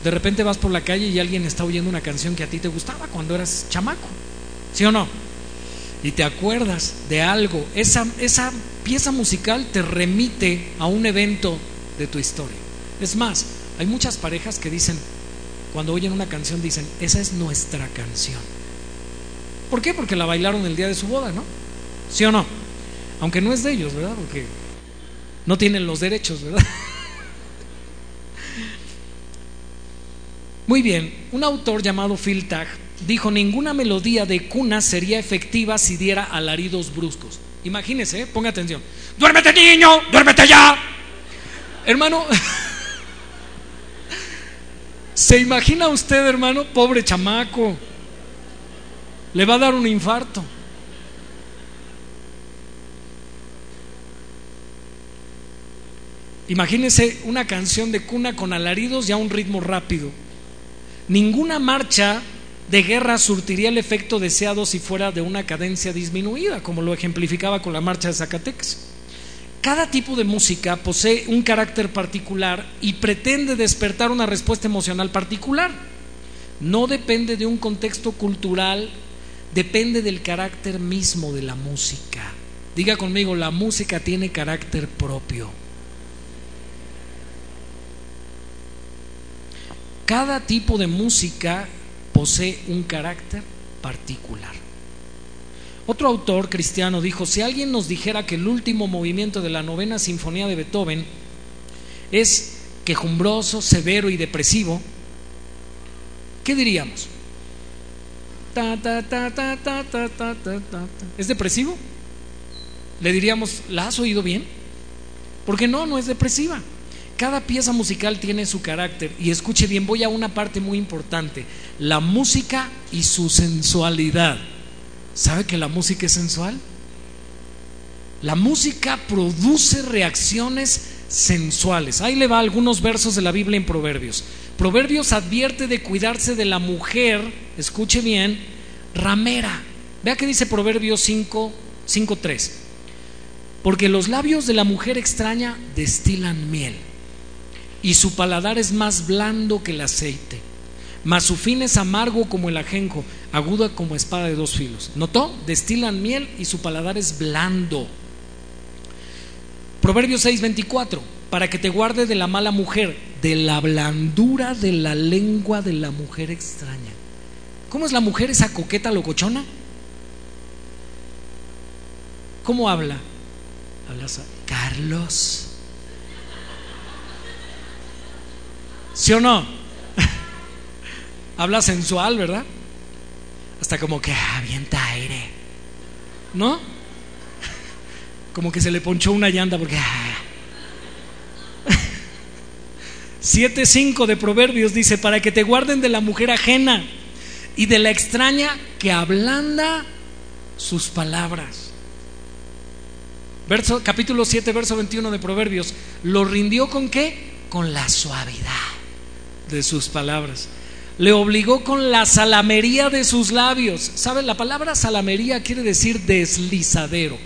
Speaker 1: De repente vas por la calle y alguien está oyendo una canción que a ti te gustaba cuando eras chamaco. ¿Sí o no? Y te acuerdas de algo. Esa, esa pieza musical te remite a un evento de tu historia. Es más, hay muchas parejas que dicen, cuando oyen una canción, dicen, esa es nuestra canción. ¿Por qué? Porque la bailaron el día de su boda, ¿no? ¿Sí o no? Aunque no es de ellos, ¿verdad? Porque no tienen los derechos, ¿verdad? Muy bien, un autor llamado Phil Tag dijo, ninguna melodía de cuna sería efectiva si diera alaridos bruscos. Imagínese, ¿eh? ponga atención. Duérmete niño, duérmete ya. Hermano, ¿Se imagina usted, hermano? Pobre chamaco. Le va a dar un infarto. Imagínese una canción de cuna con alaridos y a un ritmo rápido. Ninguna marcha de guerra surtiría el efecto deseado si fuera de una cadencia disminuida, como lo ejemplificaba con la marcha de Zacatecas. Cada tipo de música posee un carácter particular y pretende despertar una respuesta emocional particular. No depende de un contexto cultural, depende del carácter mismo de la música. Diga conmigo, la música tiene carácter propio. Cada tipo de música posee un carácter particular. Otro autor cristiano dijo, si alguien nos dijera que el último movimiento de la novena sinfonía de Beethoven es quejumbroso, severo y depresivo, ¿qué diríamos? ¿Es depresivo? Le diríamos, ¿la has oído bien? Porque no, no es depresiva. Cada pieza musical tiene su carácter. Y escuche bien, voy a una parte muy importante. La música y su sensualidad. ¿Sabe que la música es sensual? La música produce reacciones sensuales. Ahí le va algunos versos de la Biblia en Proverbios. Proverbios advierte de cuidarse de la mujer, escuche bien, ramera. Vea que dice Proverbios 5, 5 3. Porque los labios de la mujer extraña destilan miel y su paladar es más blando que el aceite mas su fin es amargo como el ajenjo, aguda como espada de dos filos. ¿Notó? Destilan miel y su paladar es blando. Proverbios 6:24, para que te guarde de la mala mujer, de la blandura de la lengua de la mujer extraña. ¿Cómo es la mujer esa coqueta locochona? ¿Cómo habla? Habla Carlos. ¿Sí o no? Habla sensual, ¿verdad? Hasta como que avienta aire, ¿no? Como que se le ponchó una llanta porque... 7.5 de Proverbios dice, para que te guarden de la mujer ajena y de la extraña que ablanda sus palabras. Verso, capítulo 7, verso 21 de Proverbios. ¿Lo rindió con qué? Con la suavidad de sus palabras. Le obligó con la salamería de sus labios. ¿Saben? La palabra salamería quiere decir deslizadero.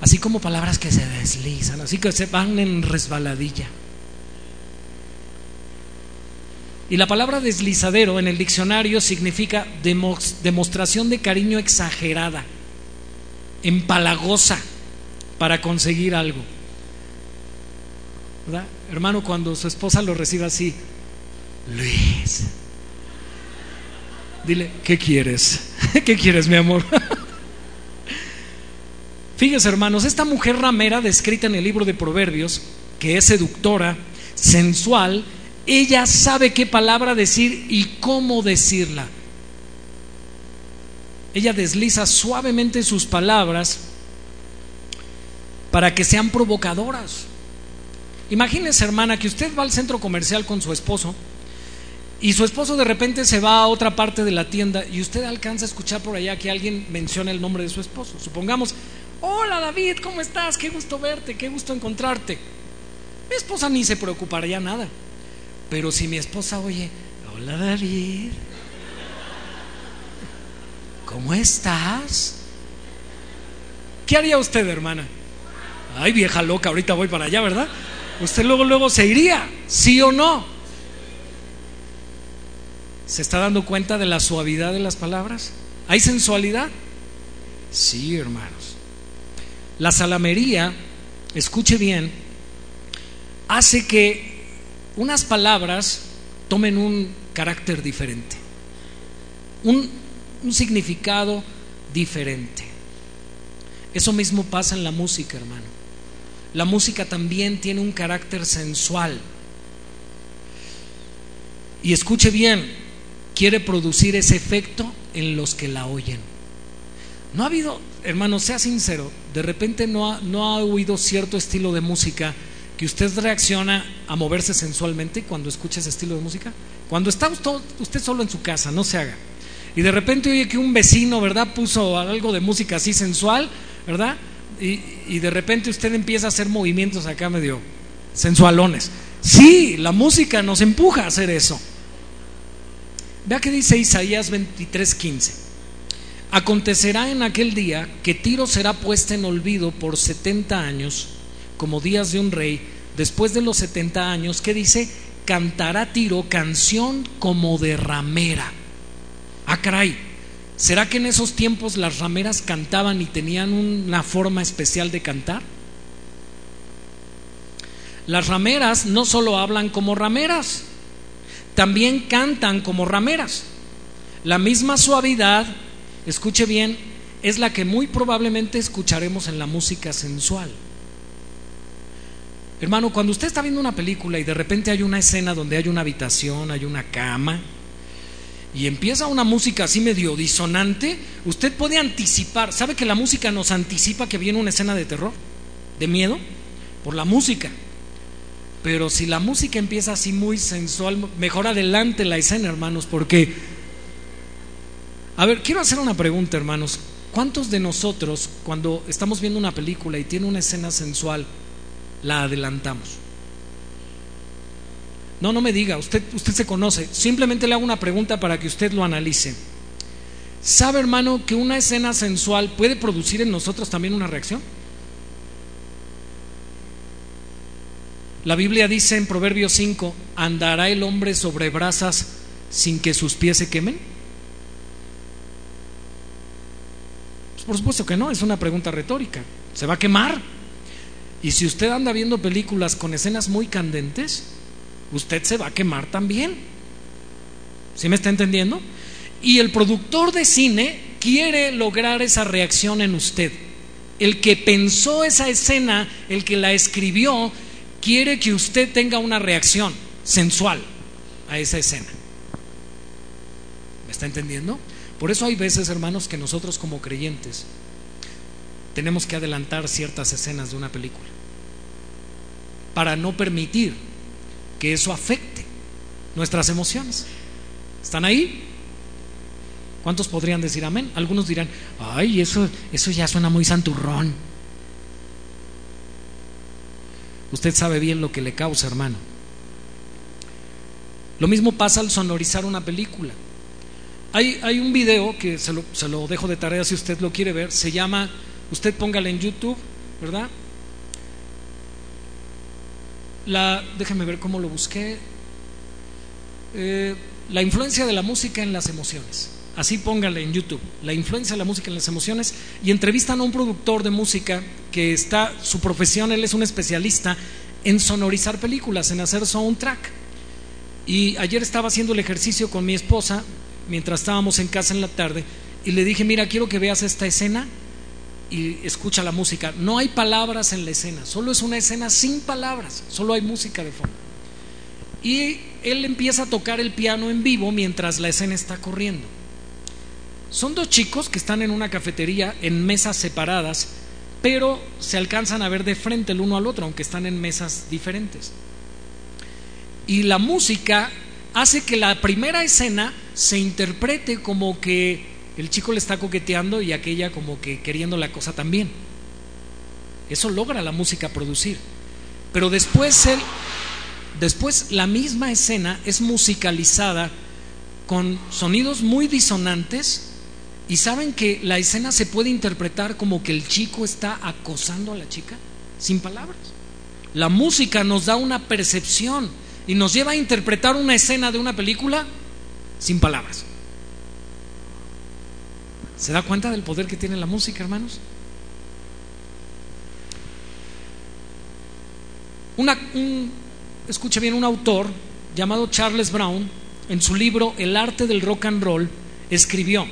Speaker 1: Así como palabras que se deslizan, así que se van en resbaladilla. Y la palabra deslizadero en el diccionario significa demostración de cariño exagerada, empalagosa para conseguir algo. ¿Verdad? Hermano, cuando su esposa lo recibe así, Luis, dile, ¿qué quieres? ¿Qué quieres, mi amor? Fíjese, hermanos, esta mujer ramera descrita en el libro de Proverbios, que es seductora, sensual, ella sabe qué palabra decir y cómo decirla. Ella desliza suavemente sus palabras para que sean provocadoras. Imagínese, hermana, que usted va al centro comercial con su esposo y su esposo de repente se va a otra parte de la tienda y usted alcanza a escuchar por allá que alguien menciona el nombre de su esposo. Supongamos, Hola David, ¿cómo estás? Qué gusto verte, qué gusto encontrarte. Mi esposa ni se preocuparía nada. Pero si mi esposa oye, hola David, ¿cómo estás? ¿Qué haría usted, hermana? Ay, vieja loca, ahorita voy para allá, ¿verdad? Usted luego, luego se iría, ¿sí o no? ¿Se está dando cuenta de la suavidad de las palabras? ¿Hay sensualidad? Sí, hermanos. La salamería, escuche bien, hace que unas palabras tomen un carácter diferente, un, significado diferente. Eso mismo pasa en la música, hermano. La música también tiene un carácter sensual. Y escuche bien, quiere producir ese efecto en los que la oyen. No ha habido, hermano, sea sincero, de repente no ha, no ha oído cierto estilo de música que usted reacciona a moverse sensualmente cuando escucha ese estilo de música. Cuando está usted solo en su casa, no se haga. Y de repente oye que un vecino, ¿verdad? Puso algo de música así sensual, ¿verdad? Y, de repente usted empieza a hacer movimientos acá medio sensualones. Sí, la música nos empuja a hacer eso. Vea que dice Isaías 23:15. Acontecerá en aquel día que Tiro será puesta en olvido por 70 años, como días de un rey. Después de los 70 años, ¿qué dice? Cantará Tiro canción como de ramera. Ah, caray. ¿Será que en esos tiempos las rameras cantaban y tenían una forma especial de cantar? Las rameras no solo hablan como rameras, también cantan como rameras. La misma suavidad escuche bien, es la que muy probablemente escucharemos en la música sensual. Hermano, cuando usted está viendo una película y de repente hay una escena donde hay una habitación, hay una cama, y empieza una música así medio disonante, usted puede anticipar, ¿sabe que la música nos anticipa que viene una escena de terror, de miedo? Por la música. Pero si la música empieza así muy sensual, mejor adelante la escena, hermanos, porque a ver, quiero hacer una pregunta, hermanos. ¿Cuántos de nosotros, cuando estamos viendo una película y tiene una escena sensual, la adelantamos? No, no me diga, usted, usted se conoce. Simplemente le hago una pregunta para que usted lo analice. ¿Sabe, hermano, que una escena sensual puede producir en nosotros también una reacción? La Biblia dice en Proverbios 5, ¿andará el hombre sobre brasas sin que sus pies se quemen? Por supuesto que no, es una pregunta retórica. ¿Se va a quemar? Y si usted anda viendo películas con escenas muy candentes, usted se va a quemar también. ¿Sí me está entendiendo? Y el productor de cine quiere lograr esa reacción en usted. El que pensó esa escena, el que la escribió, quiere que usted tenga una reacción sensual a esa escena. ¿Me está entendiendo? Por eso hay veces, hermanos, que nosotros como creyentes tenemos que adelantar ciertas escenas de una película para no permitir que eso afecte nuestras emociones. ¿Están ahí? ¿Cuántos podrían decir amén? Algunos dirán, ay, eso, eso ya suena muy santurrón. Usted sabe bien lo que le causa, hermano. Lo mismo pasa al sonorizar una película. Hay, hay un video que se lo, se lo dejo de tarea si usted lo quiere ver, se llama, usted póngale en YouTube, ¿verdad? La, ver cómo lo busqué. Eh, la influencia de la música en las emociones. Así póngale en YouTube, la influencia de la música en las emociones. Y entrevistan a un productor de música que está, su profesión, él es un especialista en sonorizar películas, en hacer soundtrack. Y ayer estaba haciendo el ejercicio con mi esposa, mientras estábamos en casa en la tarde, y le dije, mira, quiero que veas esta escena y escucha la música. No hay palabras en la escena, solo es una escena sin palabras, solo hay música de fondo. Y él empieza a tocar el piano en vivo mientras la escena está corriendo. Son dos chicos que están en una cafetería en mesas separadas, pero se alcanzan a ver de frente el uno al otro, aunque están en mesas diferentes. Y la música hace que la primera escena se interprete como que el chico le está coqueteando y aquella como que queriendo la cosa también. Eso logra la música producir. Pero después él Después la misma escena es musicalizada con sonidos muy disonantes y saben que la escena se puede interpretar como que el chico está acosando a la chica sin palabras. La música nos da una percepción y nos lleva a interpretar una escena de una película sin palabras. ¿Se da cuenta del poder que tiene la música, hermanos? Una, un, escuche bien, un autor llamado Charles Brown, en su libro El arte del rock and roll, escribió,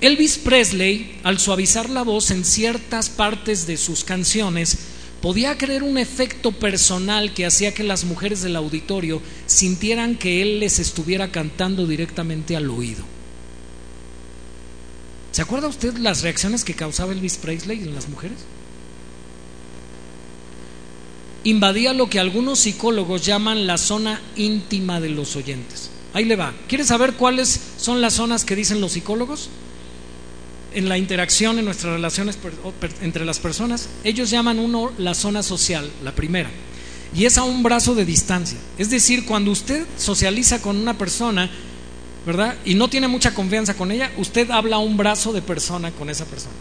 Speaker 1: Elvis Presley, al suavizar la voz en ciertas partes de sus canciones, podía crear un efecto personal que hacía que las mujeres del auditorio sintieran que él les estuviera cantando directamente al oído. ¿Se acuerda usted las reacciones que causaba Elvis Presley en las mujeres? invadía lo que algunos psicólogos llaman la zona íntima de los oyentes. Ahí le va. ¿Quiere saber cuáles son las zonas que dicen los psicólogos? En la interacción, en nuestras relaciones entre las personas, ellos llaman uno la zona social, la primera, y es a un brazo de distancia. Es decir, cuando usted socializa con una persona, ¿verdad? Y no tiene mucha confianza con ella, usted habla un brazo de persona con esa persona.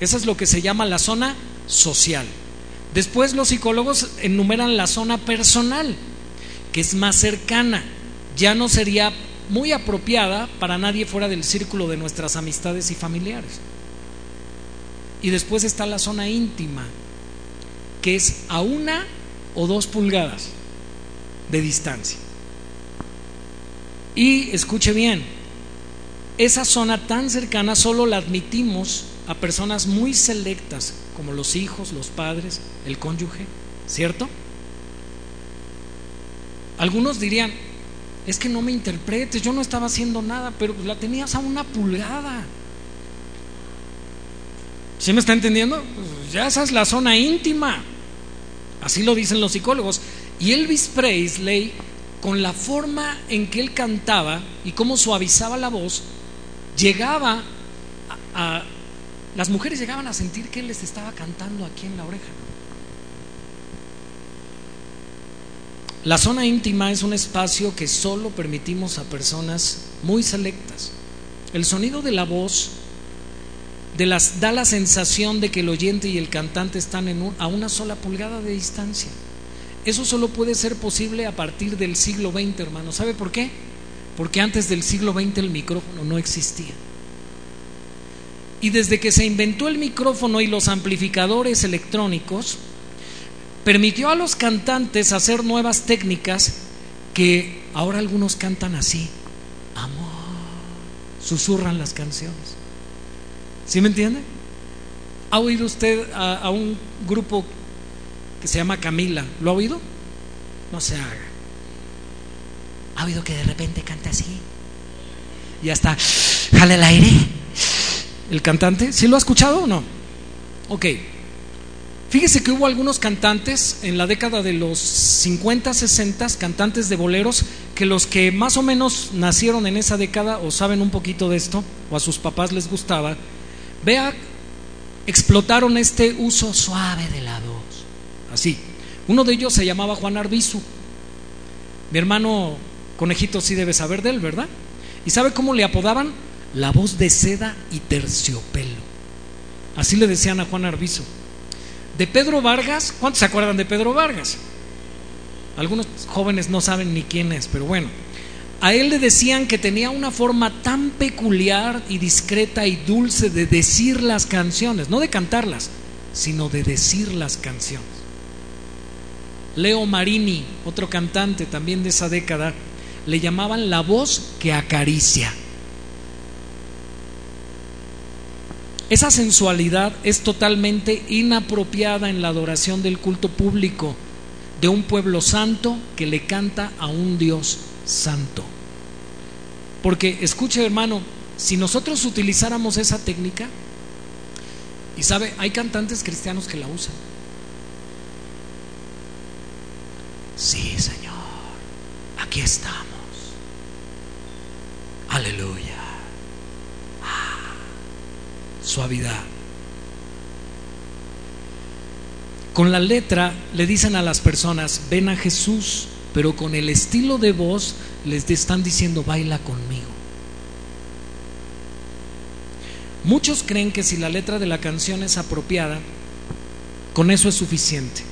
Speaker 1: Eso es lo que se llama la zona social. Después los psicólogos enumeran la zona personal, que es más cercana, ya no sería muy apropiada para nadie fuera del círculo de nuestras amistades y familiares. Y después está la zona íntima, que es a una o dos pulgadas de distancia. Y escuche bien, esa zona tan cercana solo la admitimos a personas muy selectas, como los hijos, los padres, el cónyuge, ¿cierto? Algunos dirían, es que no me interpretes, yo no estaba haciendo nada, pero la tenías a una pulgada. ¿Sí me está entendiendo? Pues ya esa es la zona íntima. Así lo dicen los psicólogos. Y Elvis Presley, con la forma en que él cantaba y cómo suavizaba la voz, llegaba a, las mujeres llegaban a sentir que él les estaba cantando aquí en la oreja. La zona íntima es un espacio que solo permitimos a personas muy selectas. El sonido de la voz de las, da la sensación de que el oyente y el cantante están en a una sola pulgada de distancia. Eso solo puede ser posible a partir del siglo XX, hermano. ¿Sabe por qué? Porque antes del siglo XX el micrófono no existía. Y desde que se inventó el micrófono y los amplificadores electrónicos, permitió a los cantantes hacer nuevas técnicas que ahora algunos cantan así, amor, susurran las canciones. ¿Sí me entiende? ¿Ha oído usted a, a, un grupo que se llama Camila? ¿Lo ha oído? No se haga. ¿Ha oído que de repente canta así? Y hasta jale el aire el cantante. ¿Sí lo ha escuchado o no? Ok. Fíjese que hubo algunos cantantes en la década de los 50, 60, cantantes de boleros, que los que más o menos nacieron en esa década o saben un poquito de esto, o a sus papás les gustaba, vea, explotaron este uso suave de la voz. Así. Uno de ellos se llamaba Juan Arbizu. Mi hermano Conejito sí debe saber de él, ¿verdad? ¿Y sabe cómo le apodaban? La voz de seda y terciopelo. Así le decían a Juan Arbizu. De Pedro Vargas, ¿cuántos se acuerdan de Pedro Vargas? Algunos jóvenes no saben ni quién es, pero bueno. A él le decían que tenía una forma tan peculiar y discreta y dulce de decir las canciones, no de cantarlas, sino de decir las canciones. Leo Marini, otro cantante también de esa década, le llamaban la voz que acaricia. Esa sensualidad es totalmente inapropiada en la adoración del culto público de un pueblo santo que le canta a un Dios santo. Porque, escuche hermano, si nosotros utilizáramos esa técnica, y sabe, hay cantantes cristianos que la usan. Sí, Señor, aquí estamos. Aleluya. Ah, suavidad. Con la letra le dicen a las personas, ven a Jesús, pero con el estilo de voz les están diciendo, baila conmigo. Muchos creen que si la letra de la canción es apropiada, con eso es suficiente,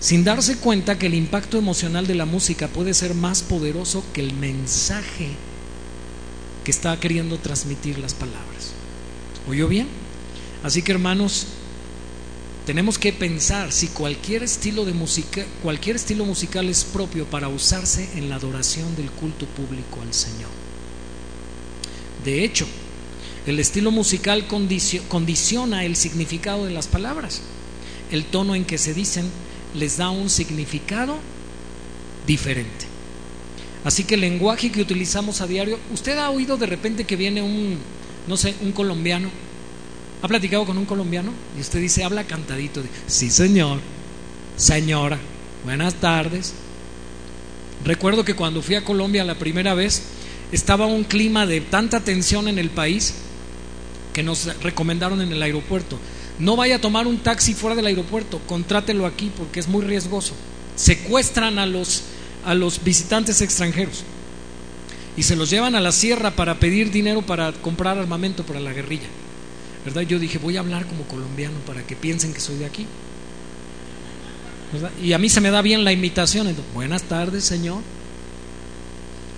Speaker 1: sin darse cuenta que el impacto emocional de la música puede ser más poderoso que el mensaje que está queriendo transmitir las palabras. ¿Oyó bien? Así que hermanos, tenemos que pensar si cualquier estilo de música, cualquier estilo musical es propio para usarse en la adoración del culto público al Señor. De hecho, el estilo musical condiciona el significado de las palabras. El tono en que se dicen les da un significado diferente. Así que el lenguaje que utilizamos a diario, usted ha oído de repente que viene un, no sé, un colombiano ¿Ha platicado con un colombiano? Y usted dice, habla cantadito. Sí, señor. Señora, buenas tardes. Recuerdo que cuando fui a Colombia la primera vez, estaba un clima de tanta tensión en el país que nos recomendaron en el aeropuerto. No vaya a tomar un taxi fuera del aeropuerto, contrátelo aquí porque es muy riesgoso. Secuestran a los, a los visitantes extranjeros y se los llevan a la sierra para pedir dinero para comprar armamento para la guerrilla. ¿verdad? Yo dije, voy a hablar como colombiano para que piensen que soy de aquí. Y a mí se me da bien la imitación. Entonces, Buenas tardes, señor.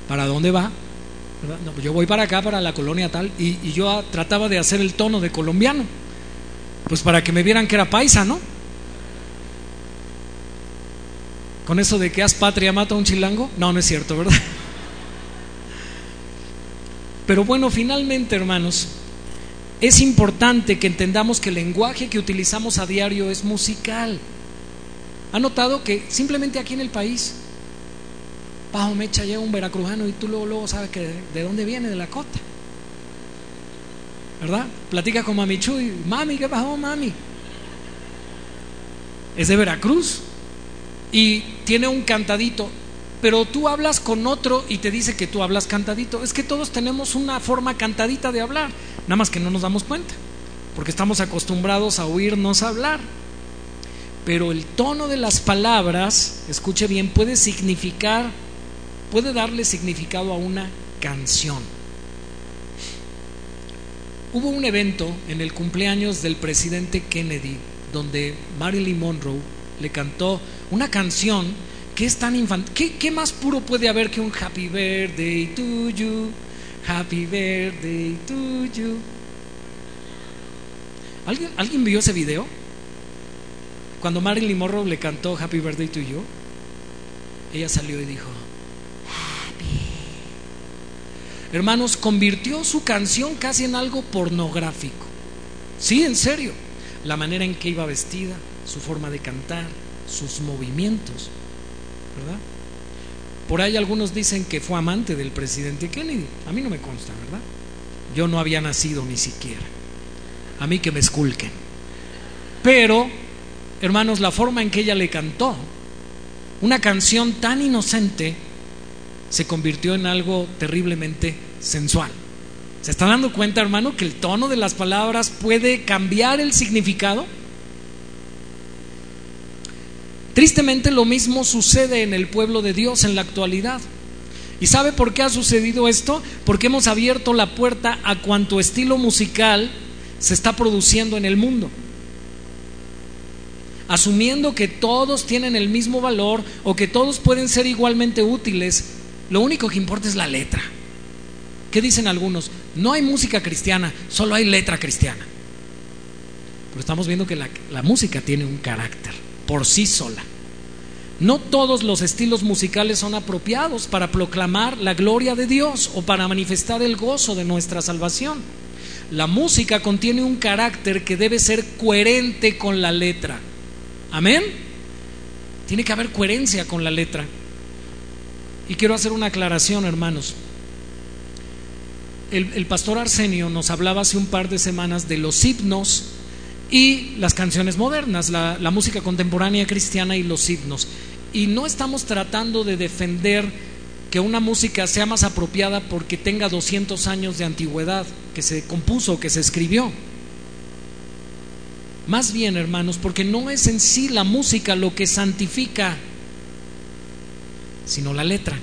Speaker 1: ¿Para dónde va? Pues yo voy para acá, para la colonia tal, y, yo trataba de hacer el tono de colombiano, pues para que me vieran que era paisa, ¿no? Con eso de que haz patria mata a un chilango, no, no es cierto, ¿verdad? Pero bueno, finalmente, hermanos, es importante que entendamos que el lenguaje que utilizamos a diario es musical. ¿Ha notado que simplemente aquí en el país, bajo mecha llega un veracrujano y tú luego, luego sabes que de, dónde viene, de la costa? ¿Verdad? Platica con Mami Chuy, mami, ¿qué pasó, mami? Es de Veracruz y tiene un cantadito pero tú hablas con otro y te dice que tú hablas cantadito. Es que todos tenemos una forma cantadita de hablar, nada más que no nos damos cuenta, porque estamos acostumbrados a oírnos hablar. Pero el tono de las palabras, escuche bien, puede significar, puede darle significado a una canción. Hubo un evento en el cumpleaños del presidente Kennedy donde Marilyn Monroe le cantó una canción ¿Qué es tan infantil? ¿Qué, más puro puede haber que un happy birthday to you? Happy birthday to you. ¿Alguien, ¿Alguien vio ese video? Cuando Marilyn Monroe le cantó Happy Birthday to You, ella salió y dijo, Happy. Hermanos, convirtió su canción casi en algo pornográfico. Sí, en serio. La manera en que iba vestida, su forma de cantar, sus movimientos. ¿verdad? Por ahí algunos dicen que fue amante del presidente Kennedy. A mí no me consta, ¿verdad? Yo no había nacido ni siquiera. A mí que me esculquen. Pero, hermanos, la forma en que ella le cantó, una canción tan inocente, se convirtió en algo terriblemente sensual. ¿Se está dando cuenta, hermano, que el tono de las palabras puede cambiar el significado? Tristemente lo mismo sucede en el pueblo de Dios en la actualidad. ¿Y sabe por qué ha sucedido esto? Porque hemos abierto la puerta a cuanto estilo musical se está produciendo en el mundo. Asumiendo que todos tienen el mismo valor o que todos pueden ser igualmente útiles, lo único que importa es la letra. ¿Qué dicen algunos? No hay música cristiana, solo hay letra cristiana. Pero estamos viendo que la, música tiene un carácter por sí sola. No todos los estilos musicales son apropiados para proclamar la gloria de Dios o para manifestar el gozo de nuestra salvación. La música contiene un carácter que debe ser coherente con la letra. Amén. Tiene que haber coherencia con la letra. Y quiero hacer una aclaración, hermanos. El, pastor Arsenio nos hablaba hace un par de semanas de los himnos y las canciones modernas, la, la música contemporánea cristiana y los himnos. Y no estamos tratando de defender que una música sea más apropiada porque tenga 200 años de antigüedad, que se compuso, que se escribió. Más bien, hermanos, porque no es en sí la música lo que santifica, sino la letra.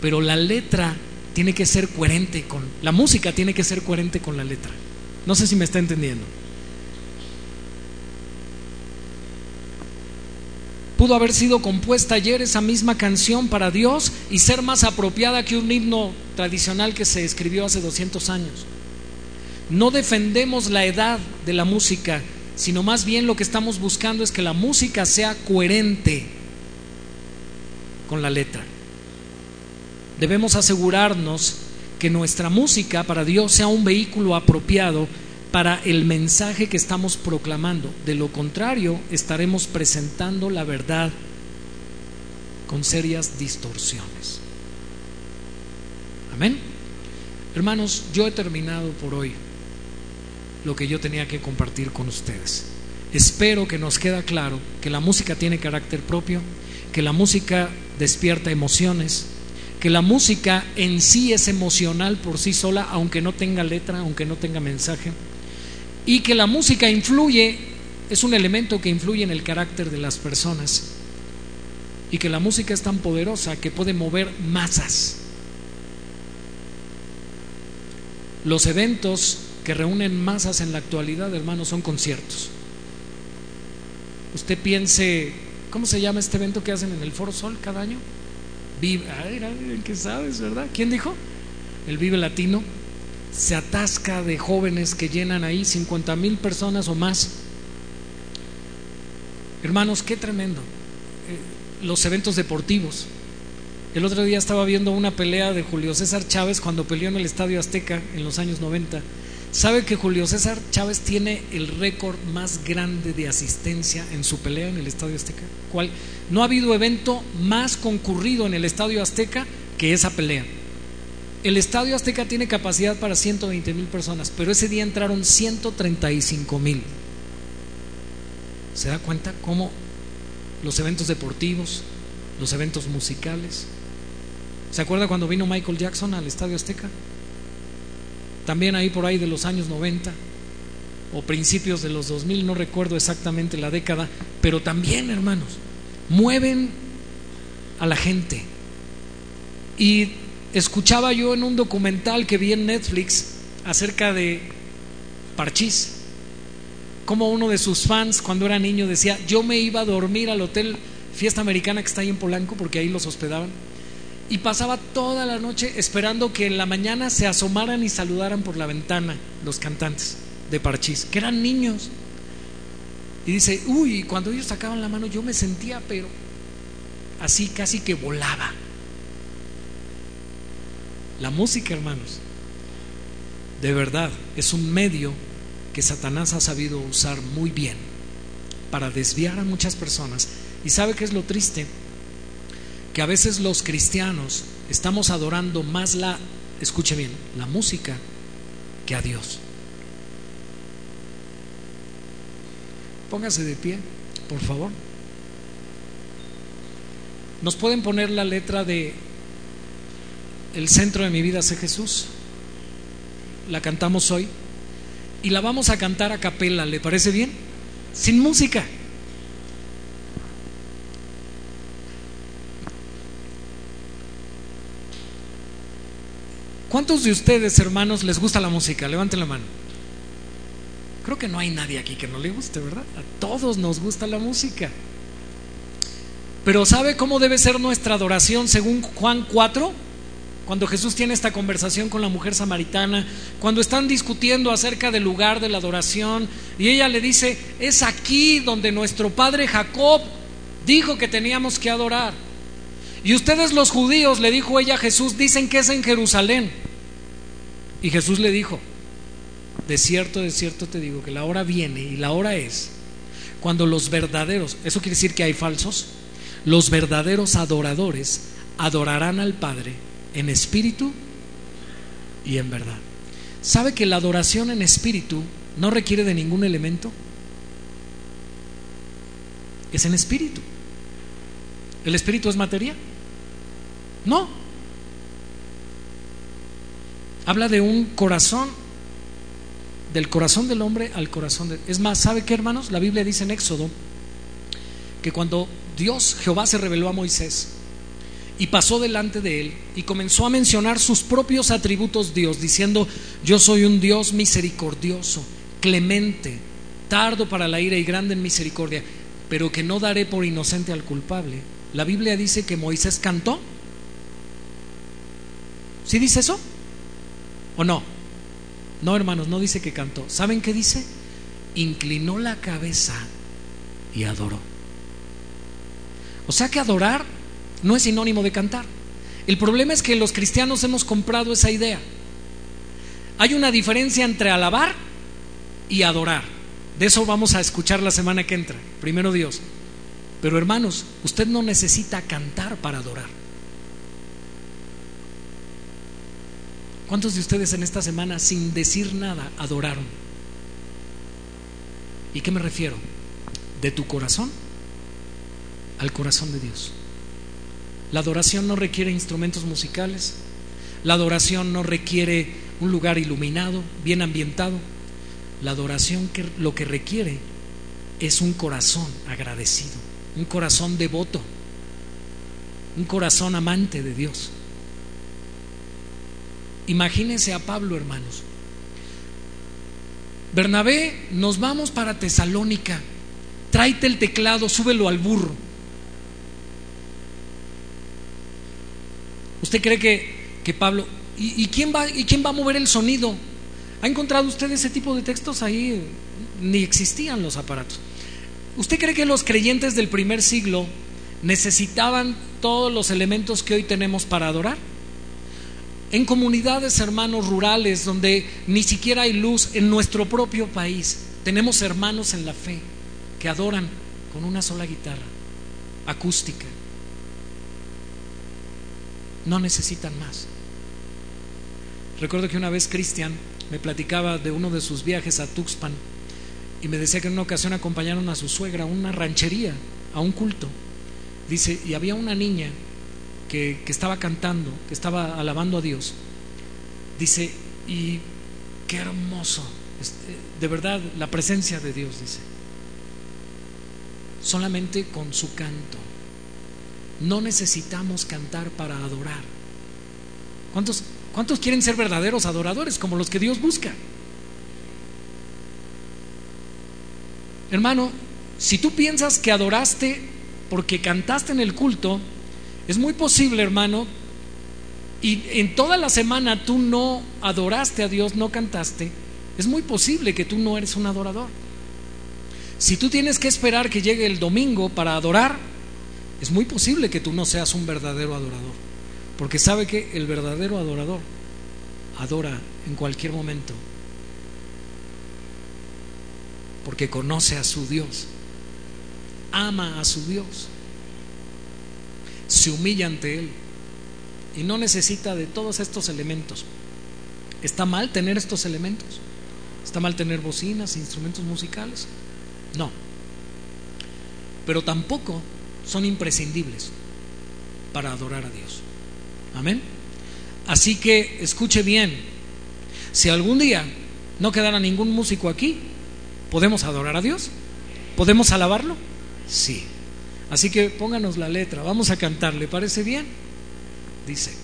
Speaker 1: Pero la letra tiene que ser coherente con, la música tiene que ser coherente con la letra. No sé si me está entendiendo. Pudo haber sido compuesta ayer esa misma canción para Dios y ser más apropiada que un himno tradicional que se escribió hace 200 años. No defendemos la edad de la música, sino más bien lo que estamos buscando es que la música sea coherente con la letra. Debemos asegurarnos que nuestra música para Dios sea un vehículo apropiado para el mensaje que estamos proclamando. De lo contrario, estaremos presentando la verdad con serias distorsiones. Amén. Hermanos, yo he terminado por hoy lo que yo tenía que compartir con ustedes. Espero que nos queda claro que la música tiene carácter propio, que la música despierta emociones, que la música en sí es emocional por sí sola, aunque no tenga letra, aunque no tenga mensaje y que la música influye, es un elemento que influye en el carácter de las personas y que la música es tan poderosa que puede mover masas. Los eventos que reúnen masas en la actualidad, hermanos, son conciertos. Usted piense, ¿cómo se llama este evento que hacen en el Foro Sol cada año? Vive, ay, ¿qué sabes, verdad? ¿Quién dijo? El Vive Latino se atasca de jóvenes que llenan ahí 50 mil personas o más. Hermanos, qué tremendo. Eh, los eventos deportivos. El otro día estaba viendo una pelea de Julio César Chávez cuando peleó en el Estadio Azteca en los años 90. ¿Sabe que Julio César Chávez tiene el récord más grande de asistencia en su pelea en el Estadio Azteca? ¿Cuál? No ha habido evento más concurrido en el Estadio Azteca que esa pelea. El Estadio Azteca tiene capacidad para 120 mil personas, pero ese día entraron 135 mil. ¿Se da cuenta cómo los eventos deportivos, los eventos musicales? ¿Se acuerda cuando vino Michael Jackson al Estadio Azteca? También ahí por ahí de los años 90 o principios de los 2000, no recuerdo exactamente la década, pero también, hermanos, mueven a la gente. Y escuchaba yo en un documental que vi en Netflix acerca de Parchís, como uno de sus fans cuando era niño decía, yo me iba a dormir al hotel Fiesta Americana que está ahí en Polanco, porque ahí los hospedaban, y pasaba toda la noche esperando que en la mañana se asomaran y saludaran por la ventana los cantantes de Parchís, que eran niños. Y dice, uy, cuando ellos sacaban la mano yo me sentía, pero así casi que volaba. La música, hermanos, de verdad es un medio que Satanás ha sabido usar muy bien para desviar a muchas personas. ¿Y sabe qué es lo triste? Que a veces los cristianos estamos adorando más la, escuche bien, la música que a Dios. Póngase de pie, por favor. ¿Nos pueden poner la letra de El centro de mi vida es Jesús. La cantamos hoy y la vamos a cantar a capela, ¿le parece bien? Sin música. ¿Cuántos de ustedes, hermanos, les gusta la música? Levanten la mano. Creo que no hay nadie aquí que no le guste, ¿verdad? A todos nos gusta la música. Pero ¿sabe cómo debe ser nuestra adoración según Juan 4? Cuando Jesús tiene esta conversación con la mujer samaritana, cuando están discutiendo acerca del lugar de la adoración, y ella le dice, es aquí donde nuestro padre Jacob dijo que teníamos que adorar. Y ustedes los judíos, le dijo ella a Jesús, dicen que es en Jerusalén. Y Jesús le dijo, de cierto, de cierto te digo que la hora viene y la hora es cuando los verdaderos, eso quiere decir que hay falsos, los verdaderos adoradores adorarán al Padre en espíritu y en verdad. ¿Sabe que la adoración en espíritu no requiere de ningún elemento? Es en espíritu. ¿El espíritu es materia? No. Habla de un corazón, del corazón del hombre al corazón de... Es más, ¿sabe qué hermanos? La Biblia dice en Éxodo que cuando Dios, Jehová, se reveló a Moisés y pasó delante de él y comenzó a mencionar sus propios atributos Dios, diciendo, yo soy un Dios misericordioso, clemente, tardo para la ira y grande en misericordia, pero que no daré por inocente al culpable. La Biblia dice que Moisés cantó. ¿Sí dice eso? ¿O no? No, hermanos, no dice que cantó. ¿Saben qué dice? Inclinó la cabeza y adoró. O sea que adorar no es sinónimo de cantar. El problema es que los cristianos hemos comprado esa idea. Hay una diferencia entre alabar y adorar. De eso vamos a escuchar la semana que entra. Primero Dios. Pero hermanos, usted no necesita cantar para adorar. ¿Cuántos de ustedes en esta semana sin decir nada adoraron? ¿Y qué me refiero? ¿De tu corazón? Al corazón de Dios. La adoración no requiere instrumentos musicales. La adoración no requiere un lugar iluminado, bien ambientado. La adoración lo que requiere es un corazón agradecido, un corazón devoto, un corazón amante de Dios. Imagínense a Pablo, hermanos. Bernabé, nos vamos para Tesalónica. Tráete el teclado, súbelo al burro. ¿Usted cree que, Pablo... ¿y, quién va, ¿Y quién va a mover el sonido? ¿Ha encontrado usted ese tipo de textos ahí? Ni existían los aparatos. ¿Usted cree que los creyentes del primer siglo necesitaban todos los elementos que hoy tenemos para adorar? En comunidades, hermanos, rurales, donde ni siquiera hay luz, en nuestro propio país, tenemos hermanos en la fe que adoran con una sola guitarra acústica no necesitan más. Recuerdo que una vez Cristian me platicaba de uno de sus viajes a Tuxpan y me decía que en una ocasión acompañaron a su suegra a una ranchería, a un culto. Dice, y había una niña que, estaba cantando, que estaba alabando a Dios. Dice, y qué hermoso, este, de verdad, la presencia de Dios, dice. Solamente con su canto no necesitamos cantar para adorar. ¿Cuántos, ¿Cuántos quieren ser verdaderos adoradores como los que Dios busca? Hermano, si tú piensas que adoraste porque cantaste en el culto, es muy posible, hermano, y en toda la semana tú no adoraste a Dios, no cantaste, es muy posible que tú no eres un adorador. Si tú tienes que esperar que llegue el domingo para adorar, es muy posible que tú no seas un verdadero adorador, porque sabe que el verdadero adorador adora en cualquier momento, porque conoce a su Dios, ama a su Dios, se humilla ante Él y no necesita de todos estos elementos. ¿Está mal tener estos elementos? ¿Está mal tener bocinas, instrumentos musicales? No. Pero tampoco son imprescindibles para adorar a Dios. Amén. Así que escuche bien, si algún día no quedara ningún músico aquí, ¿podemos adorar a Dios? ¿Podemos alabarlo? Sí. Así que pónganos la letra, vamos a cantar, ¿le parece bien? Dice.